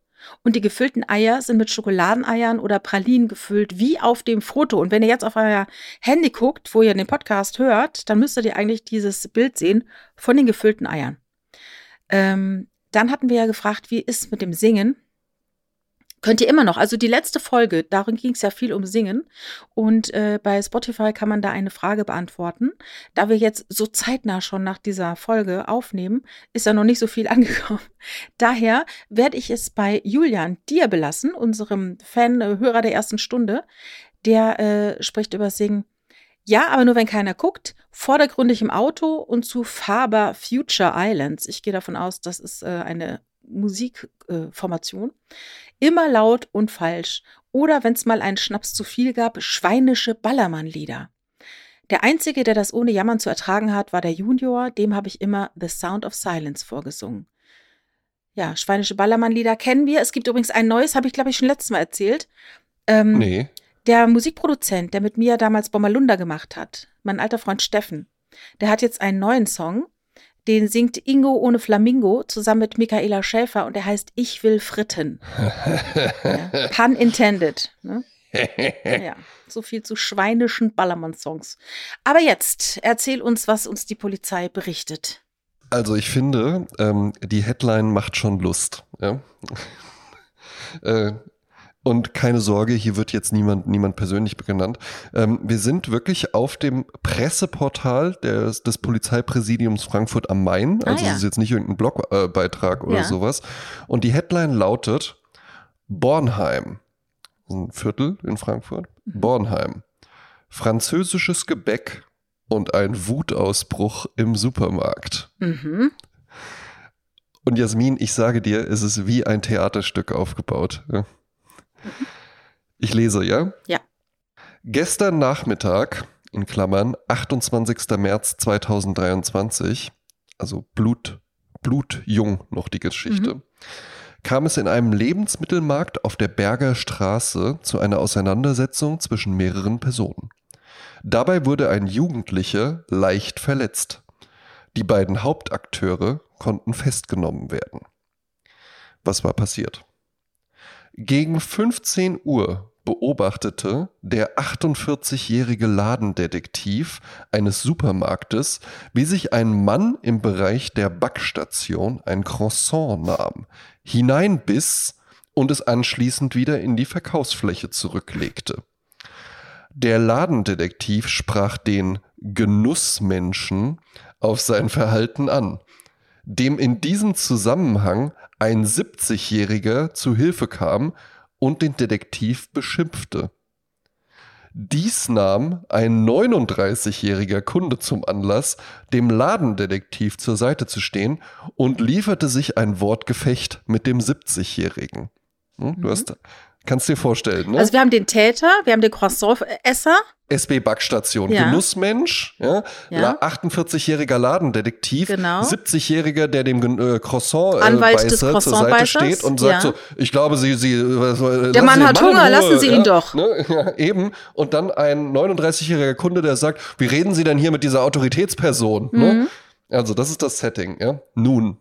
Und die gefüllten Eier sind mit Schokoladeneiern oder Pralinen gefüllt, wie auf dem Foto. Und wenn ihr jetzt auf euer Handy guckt, wo ihr den Podcast hört, dann müsstet ihr eigentlich dieses Bild sehen von den gefüllten Eiern. Ähm, dann hatten wir ja gefragt, wie ist mit dem Singen? Könnt ihr immer noch. Also die letzte Folge, darin ging es ja viel um Singen. Und äh, bei Spotify kann man da eine Frage beantworten. Da wir jetzt so zeitnah schon nach dieser Folge aufnehmen, ist ja noch nicht so viel angekommen. Daher werde ich es bei Julian dir belassen, unserem Fan, äh, Hörer der ersten Stunde. Der äh, spricht über Singen. Ja, aber nur wenn keiner guckt. Vordergründig im Auto und zu Faber Future Islands. Ich gehe davon aus, das ist äh, eine Musikformation. Immer laut und falsch. Oder wenn es mal einen Schnaps zu viel gab, schweinische Ballermann-Lieder. Der Einzige, der das ohne Jammern zu ertragen hat, war der Junior. Dem habe ich immer The Sound of Silence vorgesungen. Ja, schweinische Ballermann-Lieder kennen wir. Es gibt übrigens ein neues, habe ich glaube ich schon letztes Mal erzählt. Ähm, Nee. Der Musikproduzent, der mit mir damals Bommalunda gemacht hat, mein alter Freund Steffen, der hat jetzt einen neuen Song, den singt Ingo ohne Flamingo zusammen mit Michaela Schäfer und der heißt Ich will fritten. ja, pun intended. Ne? Ja, so viel zu schweinischen Ballermann-Songs. Aber jetzt erzähl uns, was uns die Polizei berichtet. Also ich finde, ähm, die Headline macht schon Lust. Ja? äh, und keine Sorge, hier wird jetzt niemand, niemand persönlich genannt. Ähm, wir sind wirklich auf dem Presseportal des, des Polizeipräsidiums Frankfurt am Main. Ah, Also ja. es ist jetzt nicht irgendein Blogbeitrag oder Ja. sowas. Und die Headline lautet Bornheim. Ein Viertel in Frankfurt. Mhm. Bornheim. Französisches Gebäck und ein Wutausbruch im Supermarkt. Mhm. Und Jasmin, ich sage dir, es ist wie ein Theaterstück aufgebaut. Ja. Ich lese, ja? Ja. Gestern Nachmittag, in Klammern, 28. März 2023, also Blut, blutjung noch die Geschichte, kam es in einem Lebensmittelmarkt auf der Berger Straße zu einer Auseinandersetzung zwischen mehreren Personen. Dabei wurde ein Jugendlicher leicht verletzt. Die beiden Hauptakteure konnten festgenommen werden. Was war passiert? Gegen 15 Uhr beobachtete der 48-jährige Ladendetektiv eines Supermarktes, wie sich ein Mann im Bereich der Backstation ein Croissant nahm, hineinbiss und es anschließend wieder in die Verkaufsfläche zurücklegte. Der Ladendetektiv sprach den Genussmenschen auf sein Verhalten an, dem in diesem Zusammenhang ein 70-Jähriger zu Hilfe kam und den Detektiv beschimpfte. Dies nahm ein 39-jähriger Kunde zum Anlass, dem Ladendetektiv zur Seite zu stehen und lieferte sich ein Wortgefecht mit dem 70-jährigen. Hm, Du hast, kannst dir vorstellen, ne? Also wir haben den Täter, wir haben den Croissant-Esser. SB Backstation, Ja. Genussmensch, ja, Ja. La- 48-jähriger Ladendetektiv, Genau. 70-jähriger, der dem äh, Croissant äh, Anwalt des Beißer zur Seite steht und sagt ja. so, ich glaube, Sie, Sie, was, äh, Der Mann hat den Hunger, lassen Sie ihn doch. Ne? Ja, eben. Und dann ein 39-jähriger Kunde, der sagt, wie reden Sie denn hier mit dieser Autoritätsperson? Mhm. Ne? Also das ist das Setting, ja. Nun,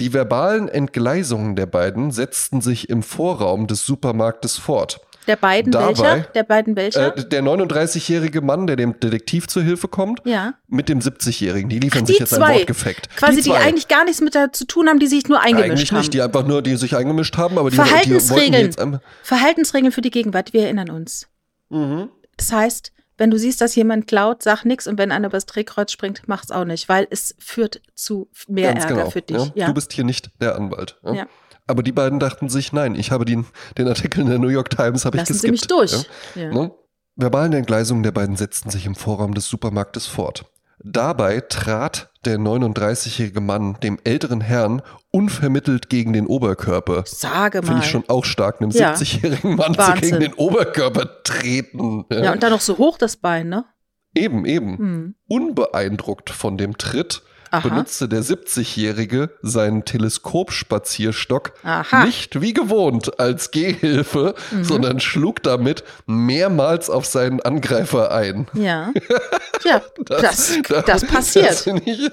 die verbalen Entgleisungen der beiden setzten sich im Vorraum des Supermarktes fort. Der beiden Dabei- welcher? Der beiden welcher? Äh, der 39-jährige Mann, der dem Detektiv zu Hilfe kommt, ja. mit dem 70-jährigen. Die liefern Ach, sich die jetzt ein zwei. Wortgefeckt. Quasi die, zwei. eigentlich gar nichts mit da zu tun haben, die sich nur eingemischt Eigentlich haben. nicht, die einfach nur, die sich eingemischt haben, aber die, die wollten Verhaltensregeln. jetzt. Verhaltensregeln für die Gegenwart, wir erinnern uns. Mhm. Das heißt, wenn du siehst, dass jemand klaut, sag nix und wenn einer übers Drehkreuz springt, mach's auch nicht, weil es führt zu mehr Ganz Ärger genau. für dich. Ja? Ja. Du bist hier nicht der Anwalt. Ja? Ja. Aber die beiden dachten sich, nein, ich habe den, den Artikel in der New York Times habe ich Lassen geskippt. Sie mich durch. Ja? Ja. Ne? Verbalen Entgleisungen der beiden setzten sich im Vorraum des Supermarktes fort. Dabei trat der 39-jährige Mann dem älteren Herrn unvermittelt gegen den Oberkörper. Sage mal. Finde ich schon auch stark, einem Ja. 70-jährigen Mann zu Wahnsinn. gegen den Oberkörper treten. Ja. ja, und dann noch so hoch das Bein, ne? eben, eben. Hm. Unbeeindruckt von dem Tritt Aha. benutzte der 70-Jährige seinen Teleskopspazierstock Aha. nicht wie gewohnt als Gehhilfe, Mhm. sondern schlug damit mehrmals auf seinen Angreifer ein. Ja. Ja, das, das, passiert. Das finde ich,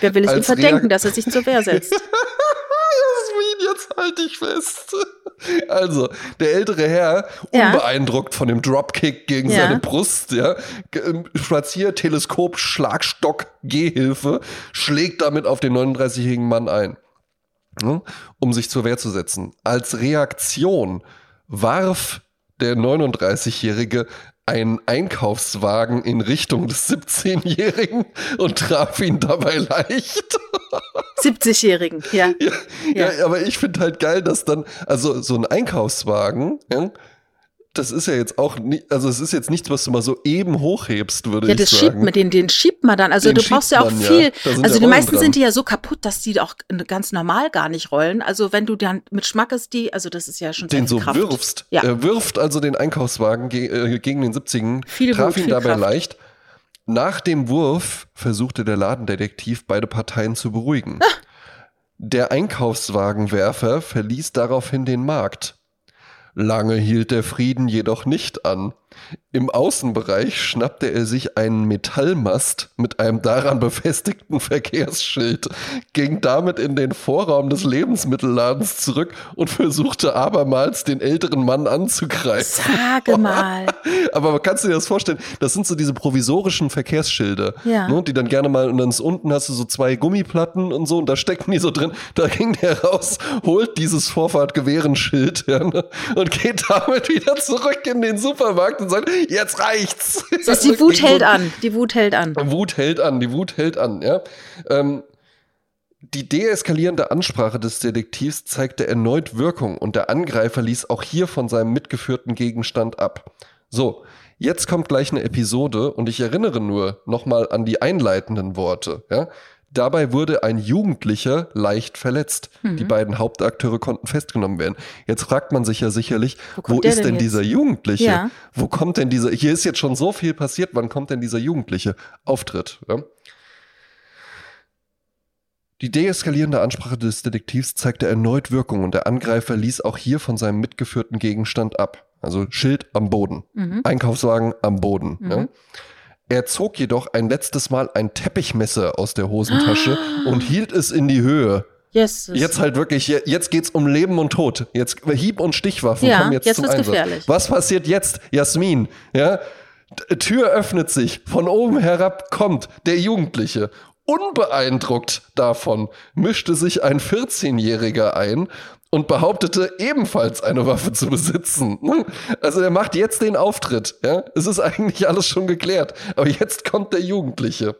Wer will es ihm verdenken, Reak- dass er sich zur Wehr setzt? Jetzt halte ich fest. Also, der ältere Herr, Ja. unbeeindruckt von dem Dropkick gegen Ja. seine Brust, ja, ähm, Spazier, Teleskop, Schlagstock, Gehhilfe, schlägt damit auf den 39-jährigen Mann ein, ne, um sich zur Wehr zu setzen. Als Reaktion warf der 39-Jährige einen Einkaufswagen in Richtung des 17-Jährigen und traf ihn dabei leicht. 70-Jährigen, ja. Ja, Ja. ja. aber ich finde halt geil, dass dann, also so ein Einkaufswagen, ja, das ist ja jetzt auch nicht, also es ist jetzt nichts, was du mal so eben hochhebst, würde Ja, ich das sagen. schiebt man, den, den schiebt man dann. Also Den du brauchst ja auch viel. ja. Also ja die meisten dran. sind die ja so kaputt, dass die auch ganz normal gar nicht rollen. Also wenn du dann mit Schmackes die, also das ist ja schon den so Kraft. wirfst. Ja. Er wirft also den Einkaufswagen ge äh, gegen den 70. Viel traf Wut, ihn dabei Kraft. leicht. Nach dem Wurf versuchte der Ladendetektiv beide Parteien zu beruhigen. Ah. Der Einkaufswagenwerfer verließ daraufhin den Markt. Lange hielt der Frieden jedoch nicht an. Im Außenbereich schnappte er sich einen Metallmast mit einem daran befestigten Verkehrsschild, ging damit in den Vorraum des Lebensmittelladens zurück und versuchte abermals den älteren Mann anzugreifen. Sage mal. Aber kannst du dir das vorstellen? Das sind so diese provisorischen Verkehrsschilder, Ja. ne, die dann gerne mal, und dann ist unten hast du so zwei Gummiplatten und so, und da stecken die so drin. Da ging der raus, holt dieses Vorfahrtgewehrenschild ja, ne, und geht damit wieder zurück in den Supermarkt und sagt, jetzt reicht's. Das heißt, die Wut hält an. Die Wut hält an. Wut hält an, die Wut hält an, ja. Ähm, die deeskalierende Ansprache des Detektivs zeigte erneut Wirkung und der Angreifer ließ auch hier von seinem mitgeführten Gegenstand ab. So, jetzt kommt gleich eine Episode und ich erinnere nur nochmal an die einleitenden Worte, ja. Dabei wurde ein Jugendlicher leicht verletzt. Mhm. Die beiden Hauptakteure konnten festgenommen werden. Jetzt fragt man sich ja sicherlich, Wo wo, ist denn denn dieser Jugendliche? Ja. Wo kommt denn dieser, hier ist jetzt schon so viel passiert, wann kommt denn dieser jugendliche Auftritt? Ja? Die deeskalierende Ansprache des Detektivs zeigte erneut Wirkung und der Angreifer ließ auch hier von seinem mitgeführten Gegenstand ab. Also Schild am Boden, Mhm. Einkaufswagen am Boden. Mhm. Ja? Er zog jedoch ein letztes Mal ein Teppichmesser aus der Hosentasche und hielt es in die Höhe. Yes. Jetzt halt wirklich, je- jetzt geht's um Leben und Tod. Jetzt Hieb- und Stichwaffen Ja, kommen jetzt, jetzt zum Einsatz. gefährlich. Was passiert jetzt, Jasmin? Ja, Tür öffnet sich, von oben herab kommt der Jugendliche. Unbeeindruckt davon mischte sich ein 14-Jähriger ein und behauptete ebenfalls eine Waffe zu besitzen. Also er macht jetzt den Auftritt. Ja? Es ist eigentlich alles schon geklärt, aber jetzt kommt der Jugendliche.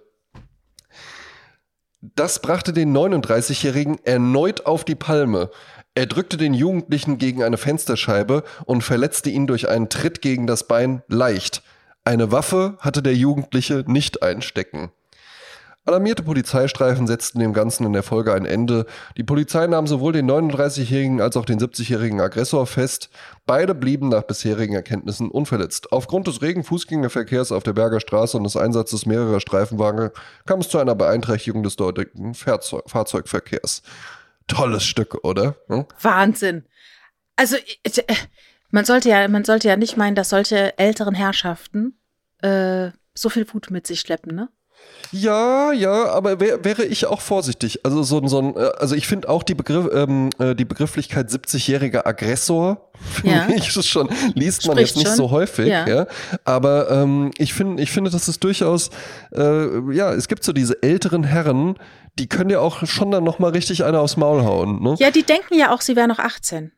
Das brachte den 39-Jährigen erneut auf die Palme. Er drückte den Jugendlichen gegen eine Fensterscheibe und verletzte ihn durch einen Tritt gegen das Bein leicht. Eine Waffe hatte der Jugendliche nicht einstecken. Alarmierte Polizeistreifen setzten dem Ganzen in der Folge ein Ende. Die Polizei nahm sowohl den 39-jährigen als auch den 70-jährigen Aggressor fest. Beide blieben nach bisherigen Erkenntnissen unverletzt. Aufgrund des regen Fußgängerverkehrs auf der Berger Straße und des Einsatzes mehrerer Streifenwagen kam es zu einer Beeinträchtigung des dortigen Fahrzeug Fahrzeugverkehrs. Tolles Stück, oder? Hm? Wahnsinn. Also äh, man sollte ja, man sollte ja nicht meinen, dass solche älteren Herrschaften äh, so viel Wut mit sich schleppen, ne? Ja, ja, aber wär, wäre ich auch vorsichtig. Also so, ein- so ein, äh, also ich finde auch die Begriff, ähm, äh, die Begrifflichkeit 70-jähriger Aggressor, Ja. finde ich das schon, liest man Spricht jetzt nicht schon. so häufig, Ja. ja. Aber ähm, ich finde, ich finde, das ist durchaus, äh, ja, es gibt so diese älteren Herren, die können ja auch schon dann nochmal richtig eine aufs Maul hauen, ne? Ja, die denken ja auch, sie wären noch 18.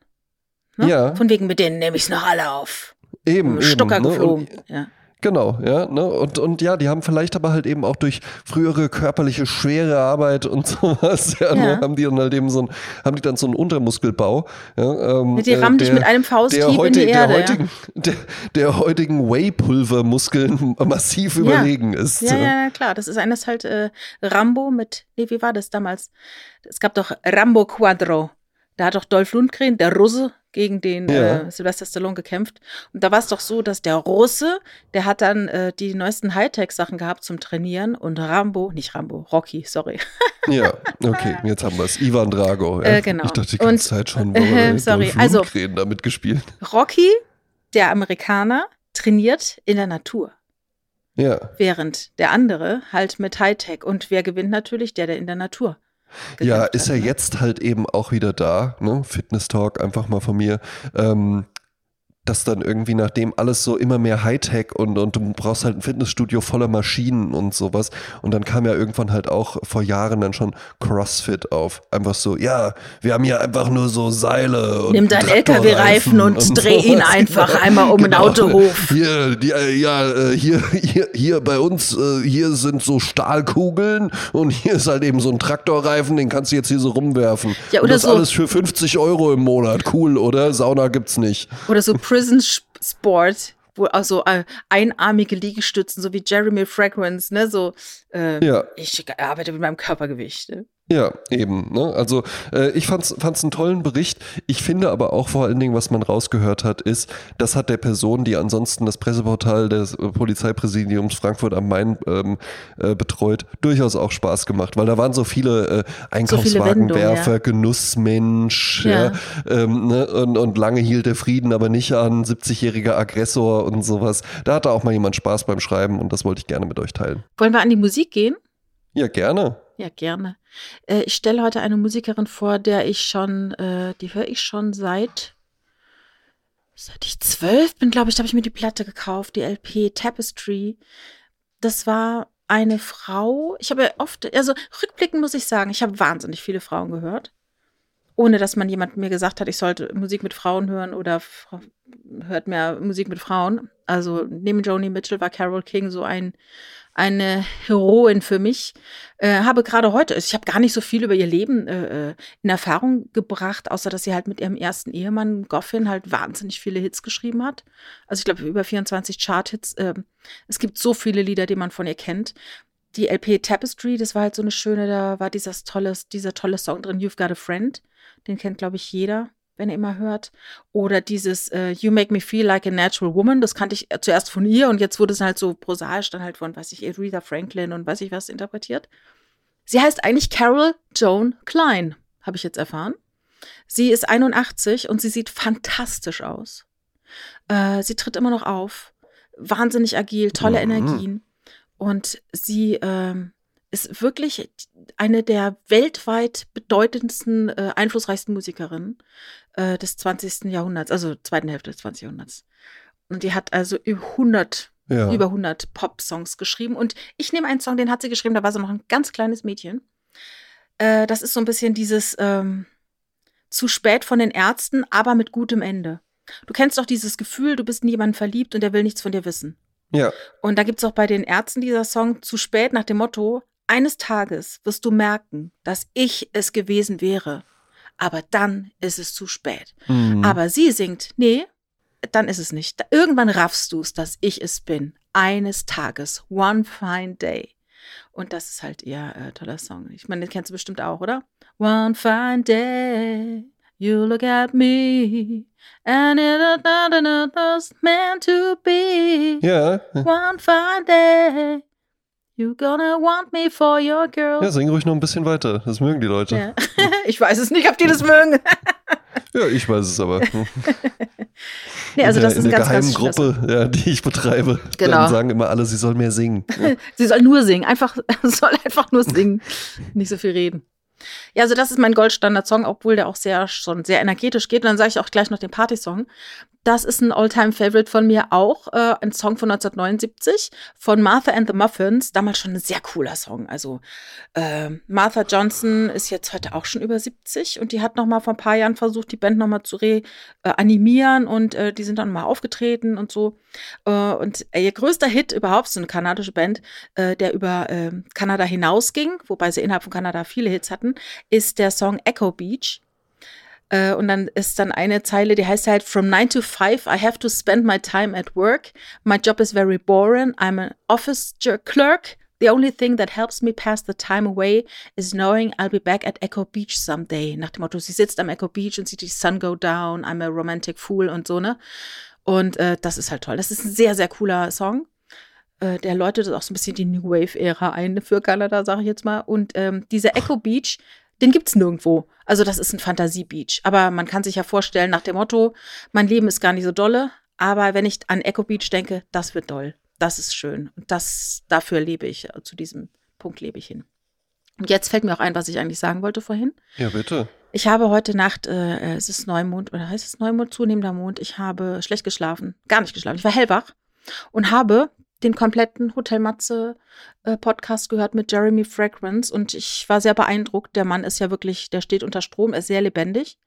Ne? Ja. Von wegen, mit denen nehme ich es noch alle auf. Eben, eben. Stucker ne? geflogen. Und, ja. Genau, ja, ne? Und, und ja, die haben vielleicht aber halt eben auch durch frühere körperliche schwere Arbeit und sowas, ja, Ja. Ne? haben die dann halt eben so ein, haben die dann so einen Untermuskelbau. Ja, ähm, Die rammen dich der- mit einem Fausthieb der in die Erde, Der ja. heutigen, der, der heutigen Whey-Pulver-Muskeln massiv überlegen ist. Ja, ja, ja, klar. Das ist eines halt äh, Rambo mit, nee, wie war das damals? Es gab doch Rambo Quadro. Da hat doch Dolph Lundgren, der Russe, gegen den Ja. äh, Sylvester Stallone gekämpft. Und da war es doch so, dass der Russe, der hat dann äh, die neuesten Hightech-Sachen gehabt zum Trainieren und Rambo, nicht Rambo, Rocky, sorry. Ja, okay, jetzt haben wir es. Ivan Drago. Ja. Äh, genau. Ich dachte die Und- ganze Zeit schon, äh, äh, sorry, also- Lundgren damit gespielt. Rocky, der Amerikaner, trainiert in der Natur. Ja. Während der andere halt mit Hightech. Und wer gewinnt natürlich? Der, der in der Natur. Ja, ist ja ne? jetzt halt eben auch wieder da, ne? Fitness Talk einfach mal von mir. Ähm, dass dann irgendwie nachdem alles so immer mehr Hightech und, und du brauchst halt ein Fitnessstudio voller Maschinen und sowas. Und dann kam ja irgendwann halt auch vor Jahren dann schon CrossFit auf. Einfach so, ja, wir haben hier einfach nur so Seile und Nimm deinen LKW-Reifen und, dreh ihn sowas. einfach Genau. einmal um den Genau. Autohof. Hier, die, äh, ja, äh, hier, hier, hier bei uns, äh, hier sind so Stahlkugeln und hier ist halt eben so ein Traktorreifen, den kannst du jetzt hier so rumwerfen. Ja, und oder das so- alles für 50 Euro im Monat. Cool, oder? Sauna gibt's nicht. Oder so Prison Sport, wo also äh, einarmige Liegestützen, so wie Jeremy Fragrance, ne? So, äh, Ja. ich arbeite mit meinem Körpergewicht. Ne? Ja, eben. Ne? Also äh, ich fand's, fand's einen tollen Bericht. Ich finde aber auch vor allen Dingen, was man rausgehört hat, ist, das hat der Person, die ansonsten das Presseportal des äh, Polizeipräsidiums Frankfurt am Main ähm, äh, betreut, durchaus auch Spaß gemacht, weil da waren so viele äh, Einkaufswagenwerfer, Wendungen, Genussmensch, Ja. ja. ähm, ne? und, und lange hielt der Frieden aber nicht an, 70-jähriger Aggressor und sowas. Da hatte auch mal jemand Spaß beim Schreiben und das wollte ich gerne mit euch teilen. Wollen wir an die Musik gehen? Ja, gerne. Ja, gerne. Äh, ich stelle heute eine Musikerin vor, der ich schon, äh, die höre ich schon seit, seit ich zwölf bin, glaube ich, habe ich mir die Platte gekauft, die LP Tapestry. Das war eine Frau, ich habe oft, also rückblickend muss ich sagen, ich habe wahnsinnig viele Frauen gehört. Ohne dass man jemand mir gesagt hat, ich sollte Musik mit Frauen hören oder hört mehr Musik mit Frauen. Also neben Joni Mitchell war Carole King so ein, eine Heroin für mich. Äh, habe gerade heute, ich habe gar nicht so viel über ihr Leben äh, äh, in Erfahrung gebracht, außer dass sie halt mit ihrem ersten Ehemann Goffin halt wahnsinnig viele Hits geschrieben hat. Also ich glaube über 24 Chart-Hits. ähm, es gibt so viele Lieder, die man von ihr kennt. Die LP Tapestry, das war halt so eine schöne, da war dieses tolles, dieser tolle Song drin, You've Got a Friend. Den kennt, glaube ich, jeder, wenn er immer hört. Oder dieses äh, You Make Me Feel Like a Natural Woman, das kannte ich äh, zuerst von ihr und jetzt wurde es halt so prosaisch dann halt von, weiß ich, Aretha Franklin und weiß ich was interpretiert. Sie heißt eigentlich Carol Joan Klein, habe ich jetzt erfahren. Sie ist 81 und sie sieht fantastisch aus. Äh, sie tritt immer noch auf, wahnsinnig agil, tolle Mhm. Energien. Und sie ähm, ist wirklich eine der weltweit bedeutendsten, äh, einflussreichsten Musikerinnen äh, des 20. Jahrhunderts, also zweiten Hälfte des 20. Jahrhunderts. Und die hat also über 100, Ja. über 100 Pop-Songs geschrieben. Und ich nehme einen Song, den hat sie geschrieben, da war sie noch ein ganz kleines Mädchen. Äh, das ist so ein bisschen dieses ähm, zu spät von den Ärzten, aber mit gutem Ende. Du kennst doch dieses Gefühl, du bist in jemanden verliebt und der will nichts von dir wissen. ja. Und da gibt es auch bei den Ärzten dieser Song zu spät nach dem Motto, eines Tages wirst du merken, dass ich es gewesen wäre. Aber dann ist es zu spät. Mhm. Aber sie singt, nee, dann ist es nicht. Irgendwann raffst du es, dass ich es bin. Eines Tages, one fine day. Und das ist halt ihr äh, toller Song. Ich meine, den kennst du bestimmt auch, oder? One fine day, you look at me, and it was meant to be. Ja, One fine day, you gonna want me for your girl. ja, sing ruhig noch ein bisschen weiter. Das mögen die Leute. Ja. ich weiß es nicht, ob die das mögen. Ja, ich weiß es aber. nee, also in der, das ist in ein der ganz, ganz geheimen schöner Gruppe, ja, die ich betreibe, Genau. dann sagen immer alle, sie soll mehr singen. Ja. Sie soll nur singen, einfach, soll einfach nur singen, nicht so viel reden. Ja, also das ist mein Goldstandard-Song, obwohl der auch sehr schon sehr energetisch geht. Und dann sage ich auch gleich noch den Party-Song. Das ist ein All-Time-Favorite von mir auch, äh, ein Song von 1979 von Martha and the Muffins. Damals schon ein sehr cooler Song. Also äh, Martha Johnson ist jetzt heute auch schon über 70 und die hat noch mal vor ein paar Jahren versucht, die Band noch mal zu reanimieren und äh, die sind dann mal aufgetreten und so. Äh, und ihr größter Hit überhaupt, so eine kanadische Band, äh, der über äh, Kanada hinausging, wobei sie innerhalb von Kanada viele Hits hatten, ist der Song Echo Beach. Äh, und dann ist dann eine Zeile, die heißt halt From 9 to 5, I have to spend my time at work. My job is very boring. I'm an office clerk. The only thing that helps me pass the time away is knowing I'll be back at Echo Beach someday. Nach dem Motto, sie sitzt am Echo Beach und sieht die Sun go down, I'm a romantic fool und so, ne? Und äh, das ist halt toll. Das ist ein sehr, sehr cooler Song. Äh, der läutet auch so ein bisschen die New Wave-Ära ein für Kanada, sage ich jetzt mal. Und ähm, dieser Echo Beach, den gibt's nirgendwo. Also das ist ein Fantasie-Beach. Aber man kann sich ja vorstellen, nach dem Motto, mein Leben ist gar nicht so dolle. Aber wenn ich an Echo Beach denke, das wird doll. Das ist schön. Und das, dafür lebe ich, äh, zu diesem Punkt lebe ich hin. Und jetzt fällt mir auch ein, was ich eigentlich sagen wollte vorhin. Ja, bitte. Ich habe heute Nacht, äh, es ist Neumond, oder heißt es Neumond, zunehmender Mond, ich habe schlecht geschlafen, gar nicht geschlafen. Ich war hellwach und habe den kompletten Hotel Matze äh, Podcast gehört mit Jeremy Fragrance und ich war sehr beeindruckt. Der Mann ist ja wirklich, der steht unter Strom, er ist sehr lebendig,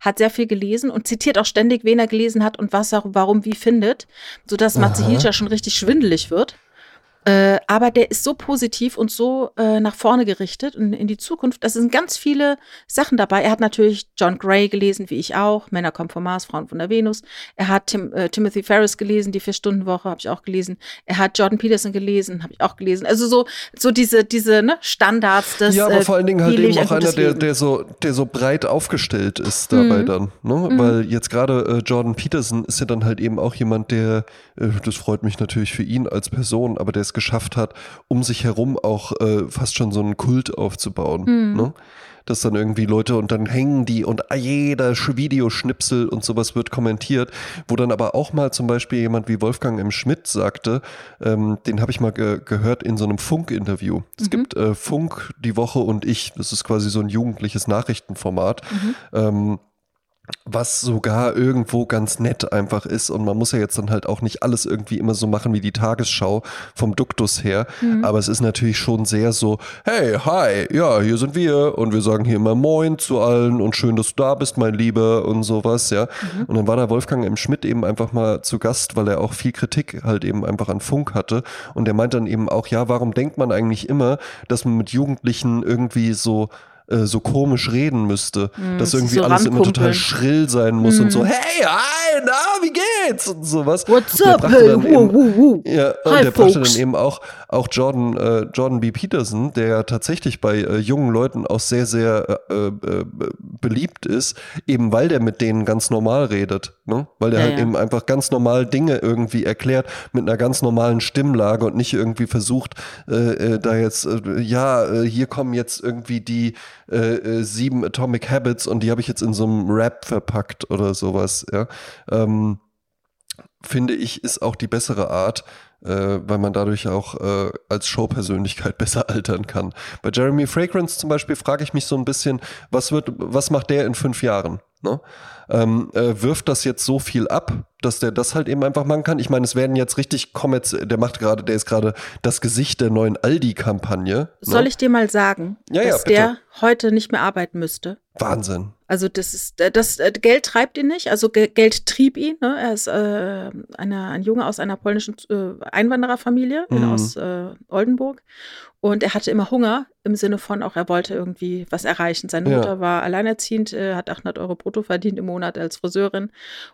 hat sehr viel gelesen und zitiert auch ständig, wen er gelesen hat und was er warum wie findet, sodass Matze Hilscher schon richtig schwindelig wird. Äh, aber der ist so positiv und so äh, nach vorne gerichtet und in die Zukunft. Es sind ganz viele Sachen dabei. Er hat natürlich John Gray gelesen, wie ich auch. Männer kommen vom Mars, Frauen von der Venus. Er hat Tim, äh, Timothy Ferris gelesen, die Vier-Stunden-Woche habe ich auch gelesen. Er hat Jordan Peterson gelesen, habe ich auch gelesen. Also so, so diese, diese ne, Standards des. Ja, aber äh, vor allen Dingen halt eben auch einer, der, der, so, der so breit aufgestellt ist dabei Mhm. dann. Ne? Weil jetzt gerade äh, Jordan Peterson ist ja dann halt eben auch jemand, der, äh, das freut mich natürlich für ihn als Person, aber der es geschafft hat, um sich herum auch äh, fast schon so einen Kult aufzubauen. Mhm. Ne? Dass dann irgendwie Leute und dann hängen die und jeder Sch- Videoschnipsel und sowas wird kommentiert, wo dann aber auch mal zum Beispiel jemand wie Wolfgang M. Schmidt sagte, ähm, den habe ich mal ge gehört in so einem Funk-Interview. Es gibt äh, Funk, die Woche und ich, das ist quasi so ein jugendliches Nachrichtenformat. Ähm, was sogar irgendwo ganz nett einfach ist. Und man muss ja jetzt dann halt auch nicht alles irgendwie immer so machen wie die Tagesschau vom Duktus her. Aber es ist natürlich schon sehr so, hey, hi, ja, hier sind wir und wir sagen hier immer Moin zu allen und schön, dass du da bist, mein Lieber und sowas, ja. Und dann war da Wolfgang M. Schmidt eben einfach mal zu Gast, weil er auch viel Kritik halt eben einfach an Funk hatte. Und der meint dann eben auch, ja, warum denkt man eigentlich immer, dass man mit Jugendlichen irgendwie so äh, so komisch reden müsste, dass sich irgendwie so alles immer total schrill sein muss und so, hey, hi, na, wie geht's? Und sowas. What's Und der up, brachte hey, dann woo, eben- woo, woo. ja, und Hi, der brachte folks. dann eben auch, auch Jordan, äh, Jordan B. Peterson, der ja tatsächlich bei äh, jungen Leuten auch sehr, sehr äh, äh, beliebt ist, eben weil der mit denen ganz normal redet. Ne? Weil der Ja, halt ja. eben einfach ganz normal Dinge irgendwie erklärt mit einer ganz normalen Stimmlage und nicht irgendwie versucht, da jetzt, ja, hier kommen jetzt irgendwie die äh, äh, sieben Atomic Habits und die habe ich jetzt in so einem Rap verpackt oder sowas. Ja. Ähm, finde ich, ist auch die bessere Art, äh, weil man dadurch auch äh, als Showpersönlichkeit besser altern kann. Bei Jeremy Fragrance zum Beispiel frage ich mich so ein bisschen, was wird, was macht der in fünf Jahren? Ne? Ähm, äh, wirft das jetzt so viel ab, dass der das halt eben einfach machen kann? Ich meine, es werden jetzt richtig Comets, der macht gerade, der ist gerade das Gesicht der neuen Aldi-Kampagne. Soll ne? ich dir mal sagen, Ja, ja, dass bitte. der heute nicht mehr arbeiten müsste? Wahnsinn. Also das ist äh, das äh, Geld treibt ihn nicht, also Ge Geld trieb ihn. Ne? Er ist äh, eine, ein Junge aus einer polnischen äh, Einwandererfamilie in, Mhm. aus äh, Oldenburg und er hatte immer Hunger im Sinne von auch er wollte irgendwie was erreichen. Seine Ja. Mutter war alleinerziehend, äh, hat 800 Euro brutto verdient im Monat als Friseurin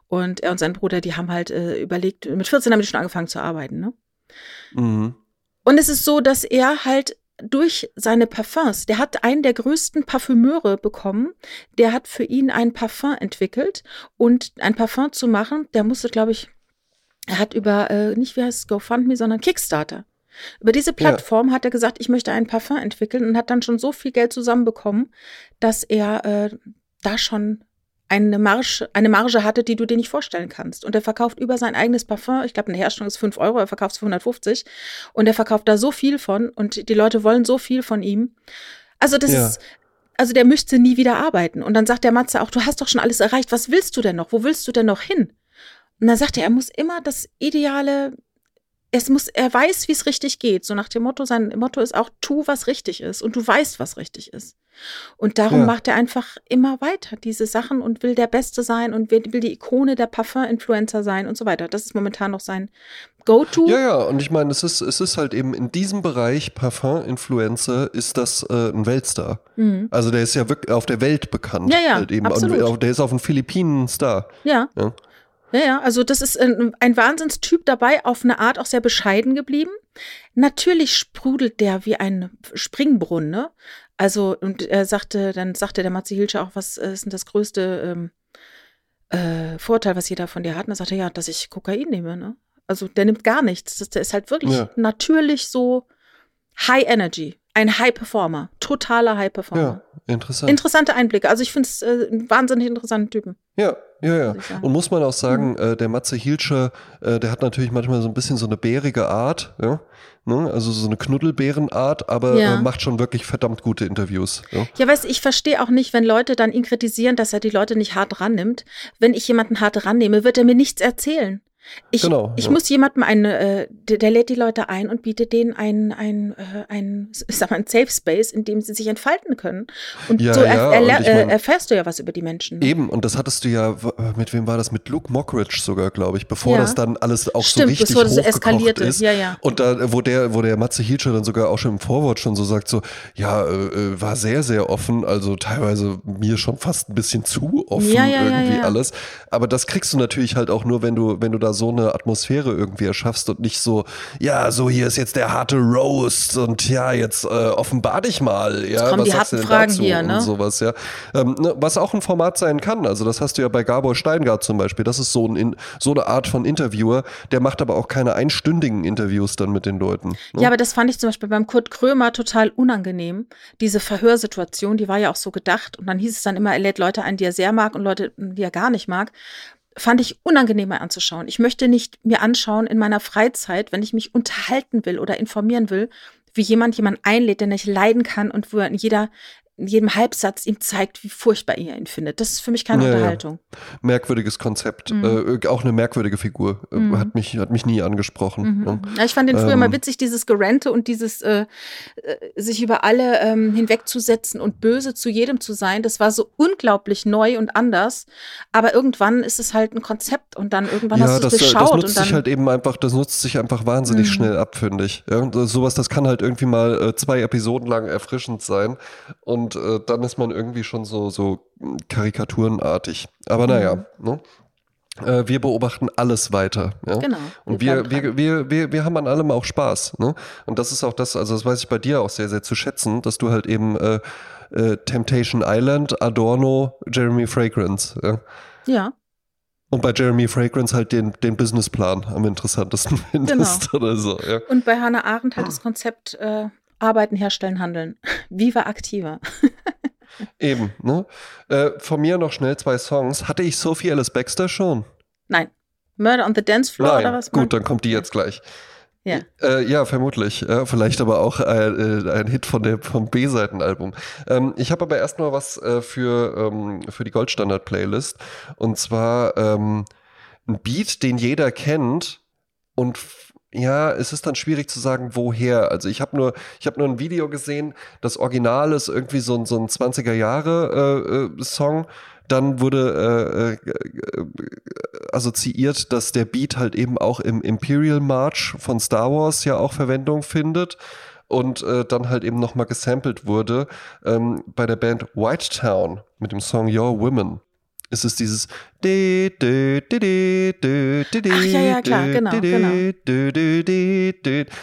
und er und sein Bruder, die haben halt äh, überlegt. Mit 14 haben die schon angefangen zu arbeiten. Ne? Mhm. Und es ist so, dass er halt durch seine Parfums, der hat einen der größten Parfümeure bekommen, der hat für ihn ein Parfum entwickelt und ein Parfum zu machen, der musste, glaube ich, er hat über, äh, nicht wie heißt es, GoFundMe, sondern Kickstarter. Über diese Plattform hat er gesagt, ich möchte ein Parfum entwickeln und hat dann schon so viel Geld zusammenbekommen, dass er äh, da schon eine Marge, eine Marge hatte, die du dir nicht vorstellen kannst. Und er verkauft über sein eigenes Parfum, ich glaube, eine Herstellung ist 5 Euro, er verkauft es für 150 und er verkauft da so viel von und die Leute wollen so viel von ihm. Also das Ja. ist, also der möchte nie wieder arbeiten. Und dann sagt der Matze auch, du hast doch schon alles erreicht, was willst du denn noch? Wo willst du denn noch hin? Und dann sagt er, er muss immer das ideale, es muss, er weiß, wie es richtig geht. So nach dem Motto, sein Motto ist auch, tu, was richtig ist. Und du weißt, was richtig ist. Und darum Ja. macht er einfach immer weiter diese Sachen und will der Beste sein und will, will die Ikone der Parfum-Influencer sein und so weiter. Das ist momentan noch sein Go-To. Ja, ja, und ich meine, es ist, es ist halt eben in diesem Bereich Parfum-Influencer ist das äh, ein Weltstar. Mhm. Also der ist ja wirklich auf der Welt bekannt. Ja, ja, halt eben. absolut. Und der ist auf den Philippinen Star. Ja. Ja. Ja, ja, also das ist ein, ein Wahnsinnstyp dabei, auf eine Art auch sehr bescheiden geblieben. Natürlich sprudelt der wie ein Springbrunnen, ne? Also, und er sagte, dann sagte der Matze Hilscher auch, was ist denn das größte ähm, äh, Vorteil, was jeder von dir hat? Und er sagte, ja, dass ich Kokain nehme, ne? Also, der nimmt gar nichts. Das, der ist halt wirklich Ja. natürlich so High Energy. Ein High Performer. Totaler High Performer. Ja, interessant. Interessante Einblicke. Also, ich finde es äh, einen wahnsinnig interessanten Typen. Ja, ja, ja. Und muss man auch sagen, äh, der Matze Hilscher, äh, der hat natürlich manchmal so ein bisschen so eine bärige Art, ja. Ne? Also so eine Knuddelbärenart, aber Ja. äh, macht schon wirklich verdammt gute Interviews. Ja? Ja, weißt du, ich verstehe auch nicht, wenn Leute dann ihn kritisieren, dass er die Leute nicht hart rannimmt. Wenn ich jemanden hart rannehme, wird er mir nichts erzählen. Ich, Genau, ich ja. muss jemandem eine, äh, der, der lädt die Leute ein und bietet denen ein, ein, äh, ein, ich sag mal, ein Safe Space, in dem sie sich entfalten können. Und Ja, so er, erler- und ich mein- äh, erfährst du ja was über die Menschen. Ne? Eben, und das hattest du ja, mit wem war das? Mit Luke Mockridge sogar, glaube ich, bevor das dann alles auch Stimmt, so richtig bevor das eskalierte. ist. Ja, ja. Und da, wo der, wo der Matze Hilscher dann sogar auch schon im Vorwort schon so sagt, so, ja, äh, äh, war sehr, sehr offen, also teilweise mir schon fast ein bisschen zu offen irgendwie alles. Aber das kriegst du natürlich halt auch nur, wenn du, wenn du da so eine Atmosphäre irgendwie erschaffst und nicht so, ja, so hier ist jetzt der harte Roast und ja, jetzt äh, offenbar dich mal. Ja, kommen was die sagst du harten denn Fragen dazu hier, ne? Und sowas, ja. Ähm, ne, was auch ein Format sein kann. Also das hast du ja bei Gabor Steingart zum Beispiel. Das ist so, ein, In- so eine Art von Interviewer. Der macht aber auch keine einstündigen Interviews dann mit den Leuten. Ne? Ja, aber das fand ich zum Beispiel beim Kurt Krömer total unangenehm. Diese Verhörsituation, die war ja auch so gedacht. Und dann hieß es dann immer, er lädt Leute ein, die er sehr mag und Leute, die er gar nicht mag. Fand ich unangenehmer anzuschauen. Ich möchte nicht mir anschauen in meiner Freizeit, wenn ich mich unterhalten will oder informieren will, wie jemand jemanden einlädt, den ich leiden kann und wo er jeder in jedem Halbsatz ihm zeigt, wie furchtbar er ihn findet. Das ist für mich keine Ja, ja. Unterhaltung. merkwürdiges Konzept. Mhm. Äh, auch eine merkwürdige Figur. Äh, Mhm. Hat, mich, hat mich nie angesprochen. Mhm. Ne? Ja, ich fand den früher Ähm. mal witzig, dieses Gerente und dieses äh, äh, sich über alle ähm, hinwegzusetzen und böse zu jedem zu sein. Das war so unglaublich neu und anders. Aber irgendwann ist es halt ein Konzept und dann irgendwann Ja, hast du das, es äh, durchschaut das und nutzt dann sich halt eben einfach, das nutzt sich einfach wahnsinnig Mhm. schnell ab, finde ich. Ja, und, äh, sowas, das kann halt irgendwie mal äh, zwei Episoden lang erfrischend sein und äh, dann ist man irgendwie schon so, so karikaturenartig. Aber naja, Mhm. ne? Äh, wir beobachten alles weiter. Ja? genau. Und wir, wir, wir, wir, wir haben an allem auch Spaß. Ne? Und das ist auch das, also das weiß ich bei dir auch sehr, sehr zu schätzen, dass du halt eben äh, äh, Temptation Island, Adorno, Jeremy Fragrance. Ja? ja, Und bei Jeremy Fragrance halt den, den Businessplan am interessantesten findest Genau. oder so. Ja. und bei Hannah Arendt halt das Konzept äh, Arbeiten, Herstellen, Handeln. Viva Activa. Eben, ne? Äh, von mir noch schnell zwei Songs. Hatte ich Sophie Alice Baxter schon? Nein. Murder on the Dance Floor Nein. oder was? Gut, dann kommt die jetzt gleich. Ja. Äh, ja, vermutlich. Ja, vielleicht aber auch ein, äh, ein Hit von der, vom B-Seitenalbum. Ähm, ich habe aber erstmal was äh, für, ähm, für die Goldstandard-Playlist. Und zwar ähm, ein Beat, den jeder kennt. Und ja, es ist dann schwierig zu sagen, woher. Also ich habe nur, ich habe nur ein Video gesehen. Das Original ist irgendwie so ein, so ein 20er Jahre äh, äh, Song. Dann wurde äh, äh, assoziiert, dass der Beat halt eben auch im Imperial March von Star Wars ja auch Verwendung findet und äh, dann halt eben nochmal gesampelt wurde ähm, bei der Band White Town mit dem Song Your Women. Ist es dieses Ach, ja, ja, klar, genau, genau.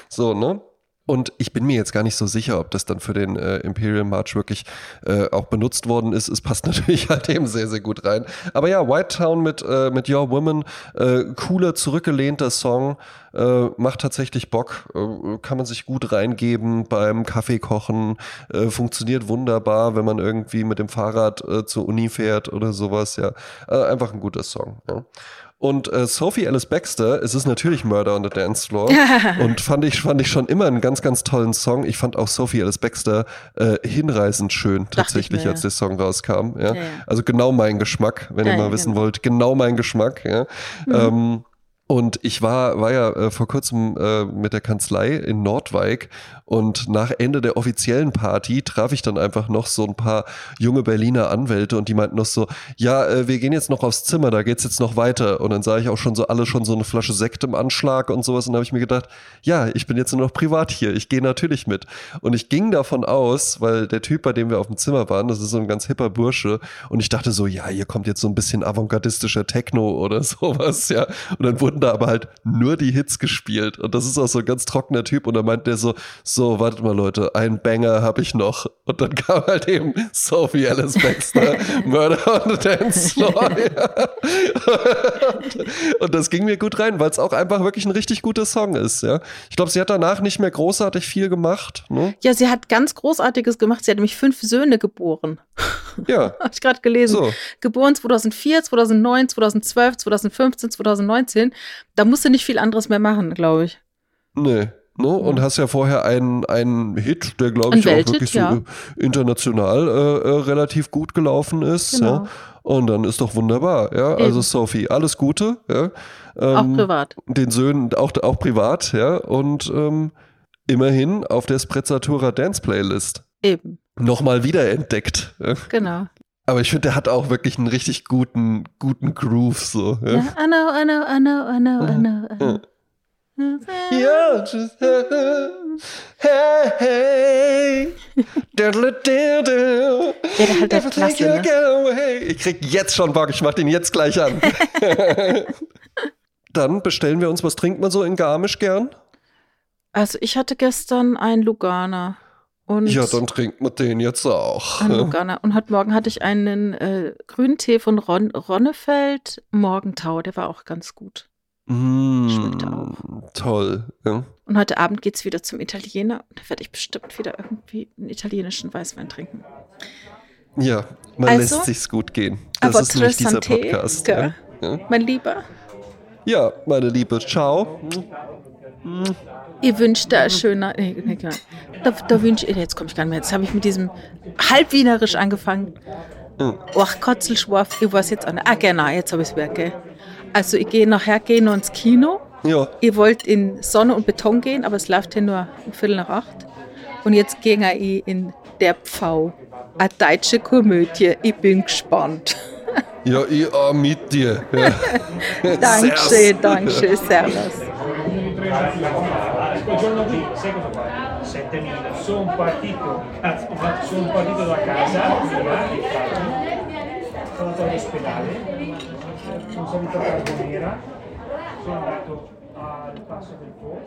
so, ne? Und ich bin mir jetzt gar nicht so sicher, ob das dann für den äh, Imperial March wirklich äh, auch benutzt worden ist. Es passt natürlich halt eben sehr, sehr gut rein. Aber ja, White Town mit, äh, mit Your Woman, äh, cooler, zurückgelehnter Song, äh, macht tatsächlich Bock, äh, kann man sich gut reingeben beim Kaffeekochen, äh, funktioniert wunderbar, wenn man irgendwie mit dem Fahrrad zur Uni fährt oder sowas, ja. Einfach ein guter Song, ja. Und äh, Sophie Alice Baxter, es ist natürlich Murder on the Dance Floor. und fand ich, fand ich schon immer einen ganz, ganz tollen Song. Ich fand auch Sophie Alice Baxter äh, hinreißend schön tatsächlich, mir, als der Song rauskam. Ja? Ja. Also genau mein Geschmack, wenn ihr mal wissen genau. wollt. Genau mein Geschmack. Ja? Ähm, und ich war, war ja äh, vor kurzem äh, mit der Kanzlei in Nordwijk und nach Ende der offiziellen Party traf ich dann einfach noch so ein paar junge Berliner Anwälte und die meinten noch so, ja, äh, wir gehen jetzt noch aufs Zimmer, da geht's jetzt noch weiter. Und dann sah ich auch schon so alle schon so eine Flasche Sekt im Anschlag und sowas und habe ich mir gedacht, ja, ich bin jetzt nur noch privat hier, ich gehe natürlich mit. Und ich ging davon aus, weil der Typ, bei dem wir auf dem Zimmer waren, das ist so ein ganz hipper Bursche und ich dachte so, ja, hier kommt jetzt so ein bisschen avantgardistischer Techno oder sowas, ja. Und dann wurde wurden da aber halt nur die Hits gespielt. Und das ist auch so ein ganz trockener Typ. Und da meint der so, so, wartet mal Leute, ein Banger habe ich noch. Und dann kam halt eben Sophie Alice Baxter, Murder on the Dance Floor. und das ging mir gut rein, weil es auch einfach wirklich ein richtig guter Song ist. Ja, Ich glaube, sie hat danach nicht mehr großartig viel gemacht. Ne? Ja, sie hat ganz Großartiges gemacht. Sie hat nämlich fünf Söhne geboren. Ja. Habe ich gerade gelesen. So. Geboren 2004, 2009, 2012, 2015, 2019. Da musst du nicht viel anderes mehr machen, glaube ich. Nee. Ne? Und hast ja vorher einen, einen Hit, der glaube ich auch Welthit, wirklich so ja. international äh, äh, relativ gut gelaufen ist. Genau. Ja? Und dann ist doch wunderbar. Ja? Also. Sophie, alles Gute. Ja? Auch Ähm, privat. Den Söhnen auch, auch privat. Ja? Und ähm, immerhin auf der Sprezzatura Dance Playlist. Eben, Nochmal wiederentdeckt. Ja? genau. Aber ich finde, der hat auch wirklich einen richtig guten, guten Groove. So, ja? Ja, I know, I know, I know, I know, I know. I know. Ja, just, hey, hey. Ja, halt der Klasse, ne? Ich krieg jetzt schon Bock, ich mach den jetzt gleich an. Dann bestellen wir uns, was trinkt man so in Garmisch gern? Also ich hatte gestern einen Lugana und Ja, dann trinkt man den jetzt auch. einen und heute Morgen hatte ich einen äh, grünen Tee von Ron Ronnefeld Morgentau, der war auch ganz gut. Schmeckt Mm, toll. Ja. Und heute Abend geht's wieder zum Italiener und da werde ich bestimmt wieder irgendwie einen italienischen Weißwein trinken. ja, man Also, lässt sich's gut gehen. Das aber ist nämlich dieser Podcast. Ja. Ja. Mein Lieber, ja, meine Liebe, ciao. ihr wünscht da schöner. Nee, nee, genau. Da, da wünsche ich. Jetzt komme ich gar nicht mehr. Jetzt habe ich mit diesem halbwienerisch angefangen. Mhm. Ach, Kotzelschwarf, ich weiß jetzt auch nicht. Ah, genau, jetzt habe ich es wieder, gell? Also, ich gehe nachher gehen noch ins Kino. Ja, Ihr wollt in Sonne und Beton gehen, aber es läuft hier nur um Viertel nach acht. Und jetzt gehe ich in der Pfau. Eine deutsche Komödie. Ich bin gespannt. ja, ich auch mit dir. Ja. Dankeschön, Servus. Dankeschön, Servus. Quel giorno qui, sai cosa fa? 7000. Sono partito, da casa, sono andato all'ospedale, sono salito a Carbonera, sono andato al passo del Po.